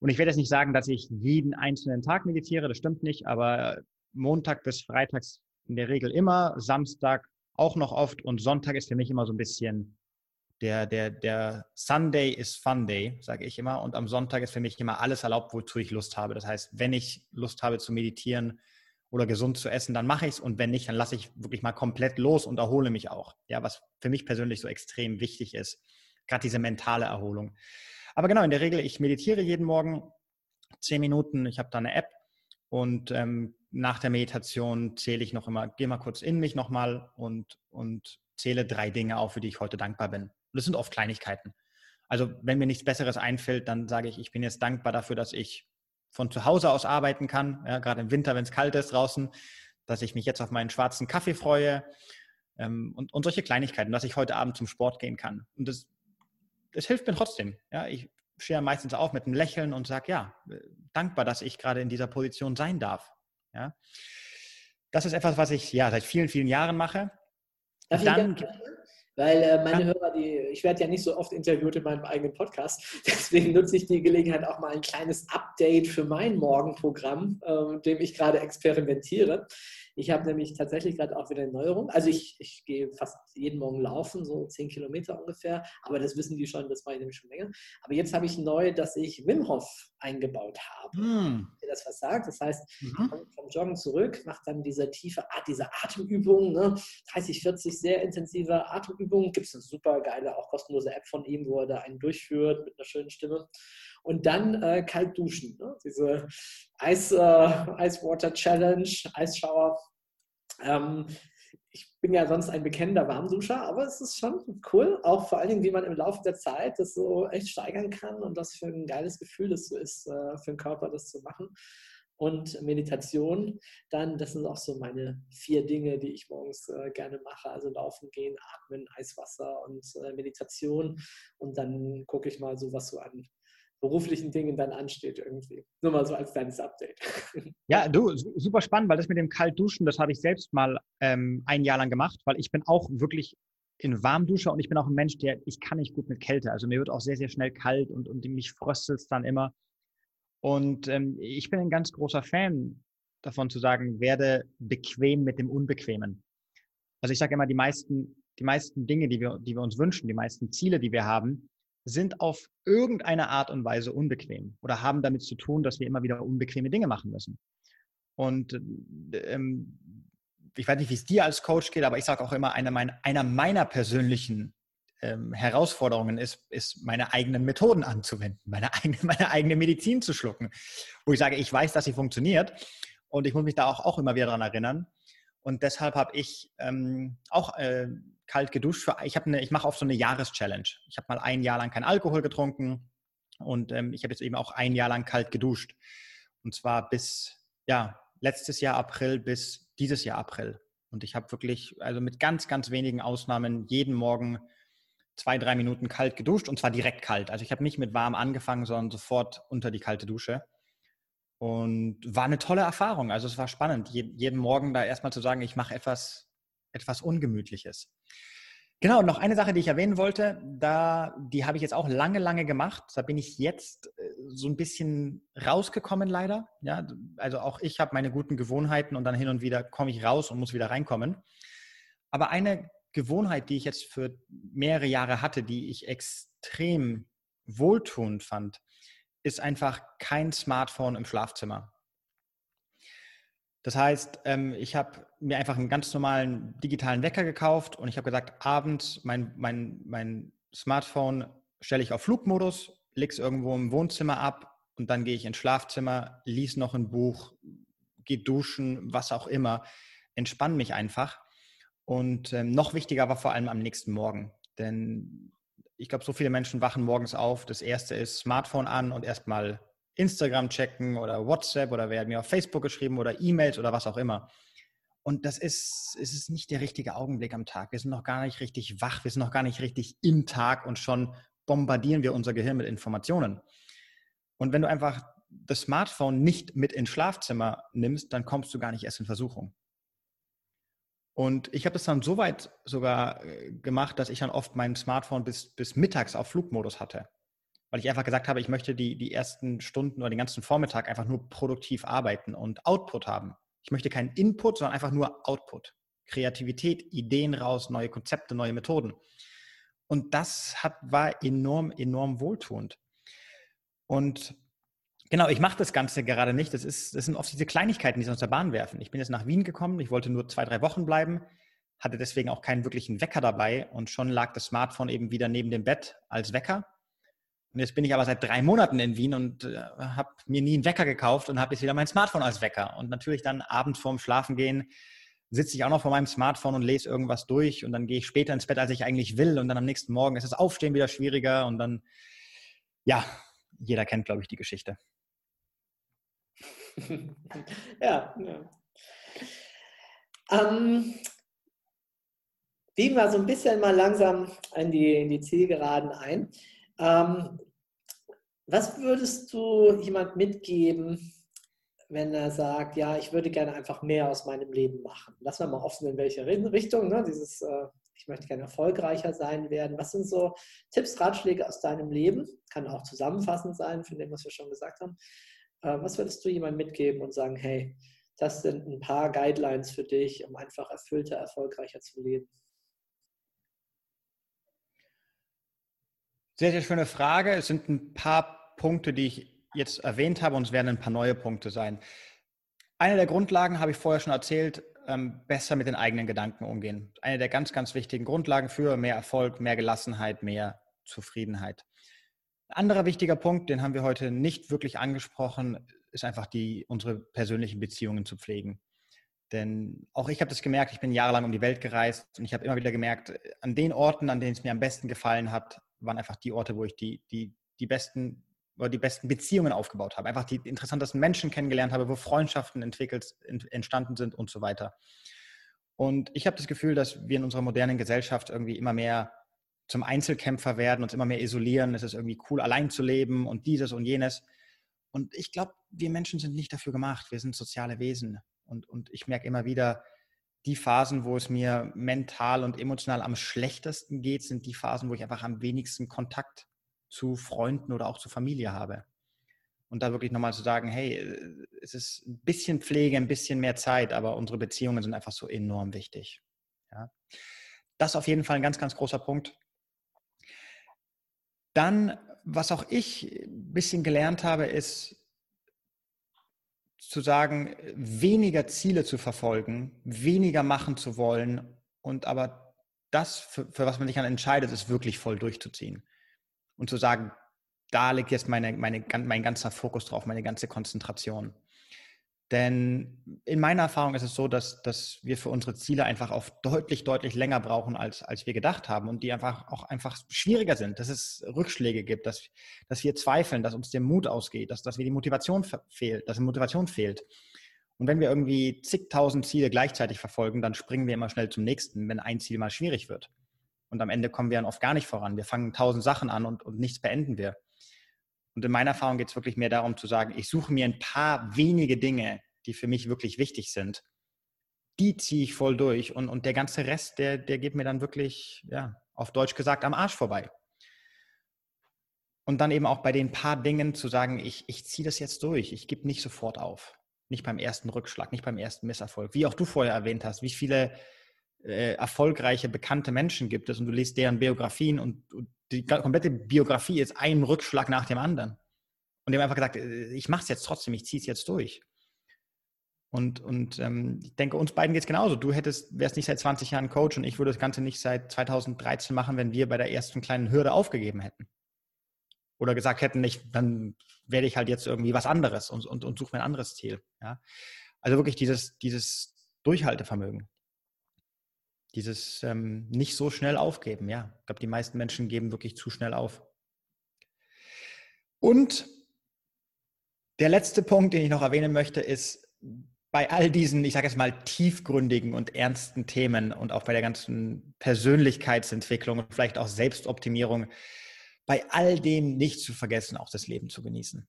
und ich werde jetzt nicht sagen, dass ich jeden einzelnen Tag meditiere, das stimmt nicht, aber Montag bis Freitags in der Regel immer, Samstag auch noch oft und Sonntag ist für mich immer so ein bisschen der, der, der Sunday is Fun Day, sage ich immer. Und am Sonntag ist für mich immer alles erlaubt, wozu ich Lust habe. Das heißt, wenn ich Lust habe zu meditieren oder gesund zu essen, dann mache ich es. Und wenn nicht, dann lasse ich wirklich mal komplett los und erhole mich auch. Ja, was für mich persönlich so extrem wichtig ist. Gerade diese mentale Erholung. Aber genau, in der Regel, ich meditiere jeden Morgen zehn Minuten. Ich habe da eine App und ähm, nach der Meditation zähle ich noch immer, gehe mal kurz in mich nochmal und, und zähle drei Dinge auf, für die ich heute dankbar bin. Und das sind oft Kleinigkeiten. Also wenn mir nichts Besseres einfällt, dann sage ich, ich bin jetzt dankbar dafür, dass ich von zu Hause aus arbeiten kann, ja, gerade im Winter, wenn es kalt ist draußen, dass ich mich jetzt auf meinen schwarzen Kaffee freue ähm, und, und solche Kleinigkeiten, dass ich heute Abend zum Sport gehen kann. Und das es hilft mir trotzdem. Ja, ich stehe meistens auf mit einem Lächeln und sage, ja, äh, dankbar, dass ich gerade in dieser Position sein darf. Ja, das ist etwas, was ich ja seit vielen, vielen Jahren mache. Darf dann, weil äh, meine. Hörer, die, ich werde ja nicht so oft interviewt in meinem eigenen Podcast, <laughs> deswegen nutze ich die Gelegenheit auch mal ein kleines Update für mein Morgenprogramm, äh, mit dem ich gerade experimentiere. Ich habe nämlich tatsächlich gerade auch wieder eine Neuerung. Also ich, ich gehe fast jeden Morgen laufen, so zehn Kilometer ungefähr. Aber das wissen die schon, das war ich nämlich schon länger. Aber jetzt habe ich neu, dass ich Wim Hof eingebaut habe. Hm. Das was sagt. Das heißt, mhm. vom Joggen zurück, macht dann diese tiefe Art, diese Atemübung, ne? 30, 40 sehr intensive Atemübungen. Gibt es eine super geile, auch kostenlose App von ihm, wo er da einen durchführt mit einer schönen Stimme und dann äh, kalt duschen. Ne? Diese Eis, äh, Ice Challenge, Eisschauer. Ähm, ich bin ja sonst ein bekennender Warmduscher, aber es ist schon cool, auch vor allen Dingen, wie man im Laufe der Zeit das so echt steigern kann und was für ein geiles Gefühl das so ist, äh, für den Körper das zu machen. Und Meditation, dann, das sind auch so meine vier Dinge, die ich morgens äh, gerne mache. Also laufen gehen, atmen, Eiswasser und äh, Meditation. Und dann gucke ich mal so, was so an beruflichen Dingen dann ansteht irgendwie. Nur mal so als kleines Update. <laughs> Ja, du, super spannend, weil das mit dem Kaltduschen, das habe ich selbst mal ähm, ein Jahr lang gemacht, weil ich bin auch wirklich in Warmduscher und ich bin auch ein Mensch, der, ich kann nicht gut mit Kälte. Also mir wird auch sehr, sehr schnell kalt und, und mich fröstelt es dann immer. Und ähm, ich bin ein ganz großer Fan davon zu sagen, werde bequem mit dem Unbequemen. Also ich sage immer, die meisten, die meisten Dinge, die wir, die wir uns wünschen, die meisten Ziele, die wir haben, sind auf irgendeine Art und Weise unbequem oder haben damit zu tun, dass wir immer wieder unbequeme Dinge machen müssen. Und ähm, ich weiß nicht, wie es dir als Coach geht, aber ich sage auch immer, eine meiner, einer meiner persönlichen ähm, Herausforderungen ist, ist, meine eigenen Methoden anzuwenden, meine <laughs> eigene, meine eigene Medizin zu schlucken, wo ich sage, ich weiß, dass sie funktioniert und ich muss mich da auch, auch immer wieder daran erinnern. Und deshalb habe ich ähm, auch äh, kalt geduscht. Für, ich, ich mache oft so eine Jahreschallenge. Ich habe mal ein Jahr lang kein Alkohol getrunken und ähm, ich habe jetzt eben auch ein Jahr lang kalt geduscht. Und zwar bis, ja, letztes Jahr April bis dieses Jahr April. Und ich habe wirklich, also mit ganz, ganz wenigen Ausnahmen, jeden Morgen zwei, drei Minuten kalt geduscht und zwar direkt kalt. Also ich habe nicht mit warm angefangen, sondern sofort unter die kalte Dusche. Und war eine tolle Erfahrung. Also es war spannend, jeden Morgen da erstmal zu sagen, ich mache etwas, etwas Ungemütliches. Genau, noch eine Sache, die ich erwähnen wollte, da, die habe ich jetzt auch lange, lange gemacht. Da bin ich jetzt äh, so ein bisschen rausgekommen, leider. Ja, also auch ich habe meine guten Gewohnheiten und dann hin und wieder komme ich raus und muss wieder reinkommen. Aber eine Gewohnheit, die ich jetzt für mehrere Jahre hatte, die ich extrem wohltuend fand, ist einfach kein Smartphone im Schlafzimmer. Das heißt, ähm, ich habe mir einfach einen ganz normalen digitalen Wecker gekauft und ich habe gesagt, abends mein, mein, mein Smartphone stelle ich auf Flugmodus, lege es irgendwo im Wohnzimmer ab und dann gehe ich ins Schlafzimmer, lies noch ein Buch, gehe duschen, was auch immer, entspanne mich einfach. Und ähm, noch wichtiger war vor allem am nächsten Morgen. Denn ich glaube, so viele Menschen wachen morgens auf. Das erste ist Smartphone an und erstmal Instagram checken oder WhatsApp oder werden mir auf Facebook geschrieben oder E-Mails oder was auch immer. Und das ist, ist es nicht der richtige Augenblick am Tag. Wir sind noch gar nicht richtig wach, wir sind noch gar nicht richtig im Tag und schon bombardieren wir unser Gehirn mit Informationen. Und wenn du einfach das Smartphone nicht mit ins Schlafzimmer nimmst, dann kommst du gar nicht erst in Versuchung. Und ich habe das dann so weit sogar äh, gemacht, dass ich dann oft mein Smartphone bis, bis mittags auf Flugmodus hatte weil ich einfach gesagt habe, ich möchte die, die ersten Stunden oder den ganzen Vormittag einfach nur produktiv arbeiten und Output haben. Ich möchte keinen Input, sondern einfach nur Output. Kreativität, Ideen raus, neue Konzepte, neue Methoden. Und das hat, war enorm, enorm wohltuend. Und genau, ich mache das Ganze gerade nicht. Das, ist, das sind oft diese Kleinigkeiten, die sie aus der Bahn werfen. Ich bin jetzt nach Wien gekommen, ich wollte nur zwei, drei Wochen bleiben, hatte deswegen auch keinen wirklichen Wecker dabei und schon lag das Smartphone eben wieder neben dem Bett als Wecker. Und jetzt bin ich aber seit drei Monaten in Wien und äh, habe mir nie einen Wecker gekauft und habe jetzt wieder mein Smartphone als Wecker. Und natürlich dann abends vorm Schlafengehen sitze ich auch noch vor meinem Smartphone und lese irgendwas durch und dann gehe ich später ins Bett, als ich eigentlich will. Und dann am nächsten Morgen ist das Aufstehen wieder schwieriger und dann, ja, jeder kennt, glaube ich, die Geschichte. <laughs> ja, ja. Ähm, biegen wir so ein bisschen mal langsam in die, in die Zielgeraden ein. Ähm, was würdest du jemand mitgeben, wenn er sagt, ja, ich würde gerne einfach mehr aus meinem Leben machen? Lass wir mal offen, in welche Richtung, ne? dieses, äh, ich möchte gerne erfolgreicher sein werden. Was sind so Tipps, Ratschläge aus deinem Leben? Kann auch zusammenfassend sein, von dem, was wir schon gesagt haben. Äh, was würdest du jemandem mitgeben und sagen, hey, das sind ein paar Guidelines für dich, um einfach erfüllter, erfolgreicher zu leben? Sehr, sehr schöne Frage. Es sind ein paar Punkte, die ich jetzt erwähnt habe und es werden ein paar neue Punkte sein. Eine der Grundlagen habe ich vorher schon erzählt, ähm, besser mit den eigenen Gedanken umgehen. Eine der ganz, ganz wichtigen Grundlagen für mehr Erfolg, mehr Gelassenheit, mehr Zufriedenheit. Ein anderer wichtiger Punkt, den haben wir heute nicht wirklich angesprochen, ist einfach die, unsere persönlichen Beziehungen zu pflegen. Denn auch ich habe das gemerkt, ich bin jahrelang um die Welt gereist und ich habe immer wieder gemerkt, an den Orten, an denen es mir am besten gefallen hat, waren einfach die Orte, wo ich die, die, die besten oder die besten Beziehungen aufgebaut habe, einfach die interessantesten Menschen kennengelernt habe, wo Freundschaften entwickelt, entstanden sind und so weiter. Und ich habe das Gefühl, dass wir in unserer modernen Gesellschaft irgendwie immer mehr zum Einzelkämpfer werden, uns immer mehr isolieren. Es ist irgendwie cool, allein zu leben und dieses und jenes. Und ich glaube, wir Menschen sind nicht dafür gemacht. Wir sind soziale Wesen. Und, und ich merke immer wieder, die Phasen, wo es mir mental und emotional am schlechtesten geht, sind die Phasen, wo ich einfach am wenigsten Kontakt zu Freunden oder auch zur Familie habe. Und da wirklich nochmal zu sagen, hey, äh, es ist ein bisschen Pflege, ein bisschen mehr Zeit, aber unsere Beziehungen sind einfach so enorm wichtig. Ja. Das ist auf jeden Fall ein ganz, ganz großer Punkt. Dann, was auch ich ein bisschen gelernt habe, ist zu sagen, weniger Ziele zu verfolgen, weniger machen zu wollen und aber das, für, für was man sich dann entscheidet, ist wirklich voll durchzuziehen und zu sagen, da liegt jetzt meine, meine, mein ganzer Fokus drauf, meine ganze Konzentration. Denn in meiner Erfahrung ist es so, dass, dass wir für unsere Ziele einfach auf deutlich, deutlich länger brauchen, als, als wir gedacht haben und die einfach auch einfach schwieriger sind, dass es Rückschläge gibt, dass, dass wir zweifeln, dass uns der Mut ausgeht, dass, dass wir die Motivation fehlt, dass Motivation fehlt. Und wenn wir irgendwie zigtausend Ziele gleichzeitig verfolgen, dann springen wir immer schnell zum nächsten, wenn ein Ziel mal schwierig wird. Und am Ende kommen wir dann oft gar nicht voran. Wir fangen tausend Sachen an und, und nichts beenden wir. Und in meiner Erfahrung geht es wirklich mehr darum zu sagen, ich suche mir ein paar wenige Dinge, die für mich wirklich wichtig sind. Die ziehe ich voll durch und, und der ganze Rest, der, der geht mir dann wirklich, ja, auf Deutsch gesagt, am Arsch vorbei. Und dann eben auch bei den paar Dingen zu sagen, ich, ich ziehe das jetzt durch, ich gebe nicht sofort auf. Nicht beim ersten Rückschlag, nicht beim ersten Misserfolg. Wie auch du vorher erwähnt hast, wie viele äh, erfolgreiche, bekannte Menschen gibt es und du liest deren Biografien und, und die komplette Biografie ist ein Rückschlag nach dem anderen. Und die haben einfach gesagt, äh, ich mache es jetzt trotzdem, ich ziehe es jetzt durch. Und, und ähm, ich denke, uns beiden geht es genauso. Du hättest, wärst nicht seit 20 Jahren Coach und ich würde das Ganze nicht seit 2013 machen, wenn wir bei der ersten kleinen Hürde aufgegeben hätten. Oder gesagt hätten, ich, dann werde ich halt jetzt irgendwie was anderes und, und, und suche mir ein anderes Ziel. Ja? Also wirklich dieses, dieses Durchhaltevermögen dieses ähm, nicht so schnell aufgeben, ja. Ich glaube, die meisten Menschen geben wirklich zu schnell auf. Und der letzte Punkt, den ich noch erwähnen möchte, ist bei all diesen, ich sage jetzt mal, tiefgründigen und ernsten Themen und auch bei der ganzen Persönlichkeitsentwicklung und vielleicht auch Selbstoptimierung, bei all dem nicht zu vergessen, auch das Leben zu genießen.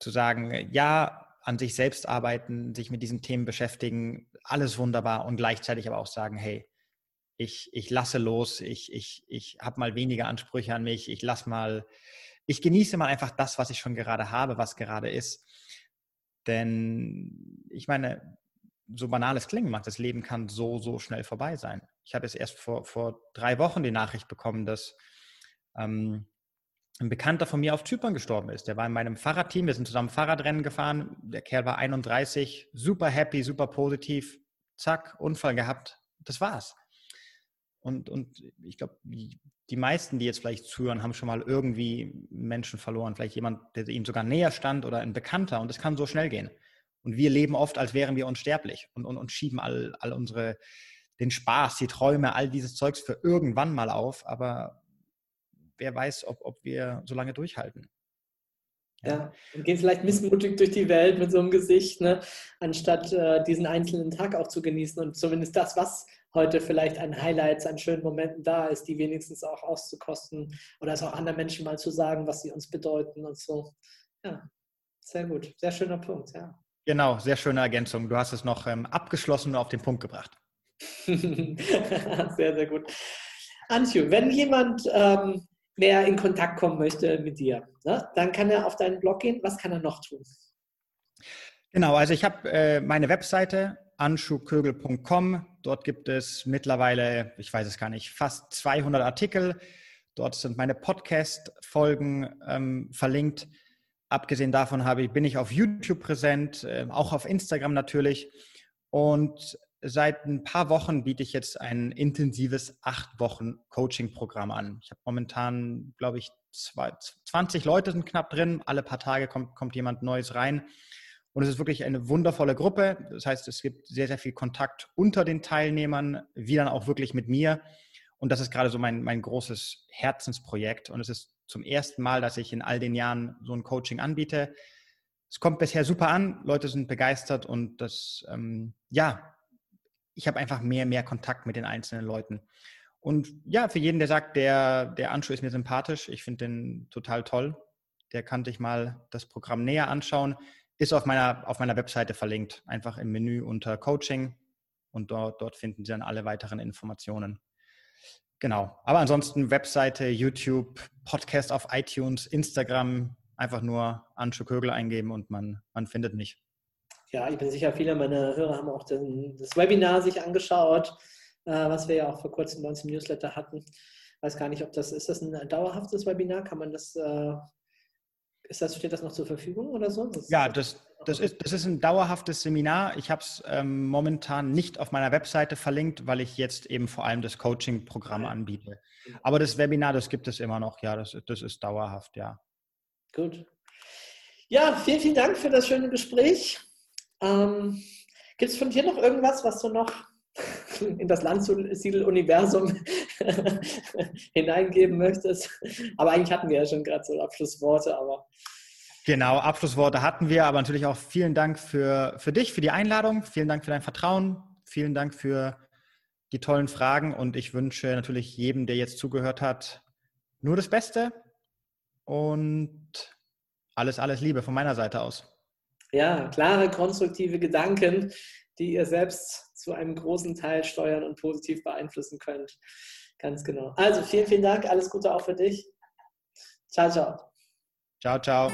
Zu sagen, ja, an sich selbst arbeiten, sich mit diesen Themen beschäftigen, alles wunderbar und gleichzeitig aber auch sagen, hey, ich, ich lasse los, ich, ich, ich habe mal weniger Ansprüche an mich, ich lasse mal, ich genieße mal einfach das, was ich schon gerade habe, was gerade ist. Denn ich meine, so banal es klingen mag, das Leben kann so, so schnell vorbei sein. Ich habe jetzt erst vor, vor drei Wochen die Nachricht bekommen, dass ähm, ein Bekannter von mir auf Zypern gestorben ist. Der war in meinem Fahrradteam, wir sind zusammen Fahrradrennen gefahren. Der Kerl war 31, super happy, super positiv. Zack, Unfall gehabt. Das war's. Und, und ich glaube, die meisten, die jetzt vielleicht zuhören, haben schon mal irgendwie Menschen verloren. Vielleicht jemand, der ihnen sogar näher stand oder ein Bekannter. Und das kann so schnell gehen. Und wir leben oft, als wären wir unsterblich und, und, und schieben all, all unsere, den Spaß, die Träume, all dieses Zeugs für irgendwann mal auf. Aber wer weiß, ob, ob wir so lange durchhalten. Ja, und gehen vielleicht missmutig durch die Welt mit so einem Gesicht, ne? anstatt äh, diesen einzelnen Tag auch zu genießen und zumindest das, was heute vielleicht ein Highlight, an schönen Momenten da ist, die wenigstens auch auszukosten oder es auch anderen Menschen mal zu sagen, was sie uns bedeuten und so. Ja, sehr gut, sehr schöner Punkt, ja. Genau, sehr schöne Ergänzung. Du hast es noch ähm, abgeschlossen und auf den Punkt gebracht. <laughs> sehr, sehr gut. Antje, wenn jemand ähm, mehr in Kontakt kommen möchte mit dir, ne? dann kann er auf deinen Blog gehen. Was kann er noch tun? Genau, also ich habe äh, meine Webseite anschukögel.com. Dort gibt es mittlerweile, ich weiß es gar nicht, fast 200 Artikel. Dort sind meine Podcast-Folgen ähm, verlinkt. Abgesehen davon habe ich, bin ich auf YouTube präsent, äh, auch auf Instagram natürlich. Und seit ein paar Wochen biete ich jetzt ein intensives acht Wochen Coaching-Programm an. Ich habe momentan, glaube ich, zwei, 20 Leute sind knapp drin. Alle paar Tage kommt, kommt jemand Neues rein. Und es ist wirklich eine wundervolle Gruppe. Das heißt, es gibt sehr, sehr viel Kontakt unter den Teilnehmern, wie dann auch wirklich mit mir. Und das ist gerade so mein, mein großes Herzensprojekt. Und es ist zum ersten Mal, dass ich in all den Jahren so ein Coaching anbiete. Es kommt bisher super an, Leute sind begeistert und das, ähm, ja, ich habe einfach mehr, mehr Kontakt mit den einzelnen Leuten. Und ja, für jeden, der sagt, der, der Anschuh ist mir sympathisch, ich finde den total toll, der kann sich mal das Programm näher anschauen. Ist auf meiner, auf meiner Webseite verlinkt, einfach im Menü unter Coaching und dort, dort finden Sie dann alle weiteren Informationen. Genau. Aber ansonsten Webseite, YouTube, Podcast auf iTunes, Instagram, einfach nur Anschuh Kögel eingeben und man, man findet mich. Ja, ich bin sicher, viele meiner Hörer haben auch den, das Webinar sich angeschaut äh, was wir ja auch vor kurzem bei uns im Newsletter hatten. Ich weiß gar nicht, ob das, ist das ein dauerhaftes Webinar? Kann man das, äh, ist das, steht das noch zur Verfügung oder so? Das ja, das, das, ist, das ist ein dauerhaftes Seminar. Ich habe es ähm, momentan nicht auf meiner Webseite verlinkt, weil ich jetzt eben vor allem das Coaching-Programm anbiete. Aber das Webinar, das gibt es immer noch, ja, das, das ist dauerhaft, ja. Gut. Ja, vielen, vielen Dank für das schöne Gespräch. Ähm, Gibt es von dir noch irgendwas, was du noch <laughs> in das Landsiedel-Universum <laughs> hineingeben möchtest. Aber eigentlich hatten wir ja schon gerade so Abschlussworte, aber. Genau, Abschlussworte hatten wir, aber natürlich auch vielen Dank für, für dich, für die Einladung, vielen Dank für dein Vertrauen, vielen Dank für die tollen Fragen und ich wünsche natürlich jedem, der jetzt zugehört hat, nur das Beste und alles, alles Liebe von meiner Seite aus. Ja, klare, konstruktive Gedanken, die ihr selbst zu einem großen Teil steuern und positiv beeinflussen könnt. Ganz genau. Also vielen, vielen Dank. Alles Gute auch für dich. Ciao, ciao. Ciao, ciao.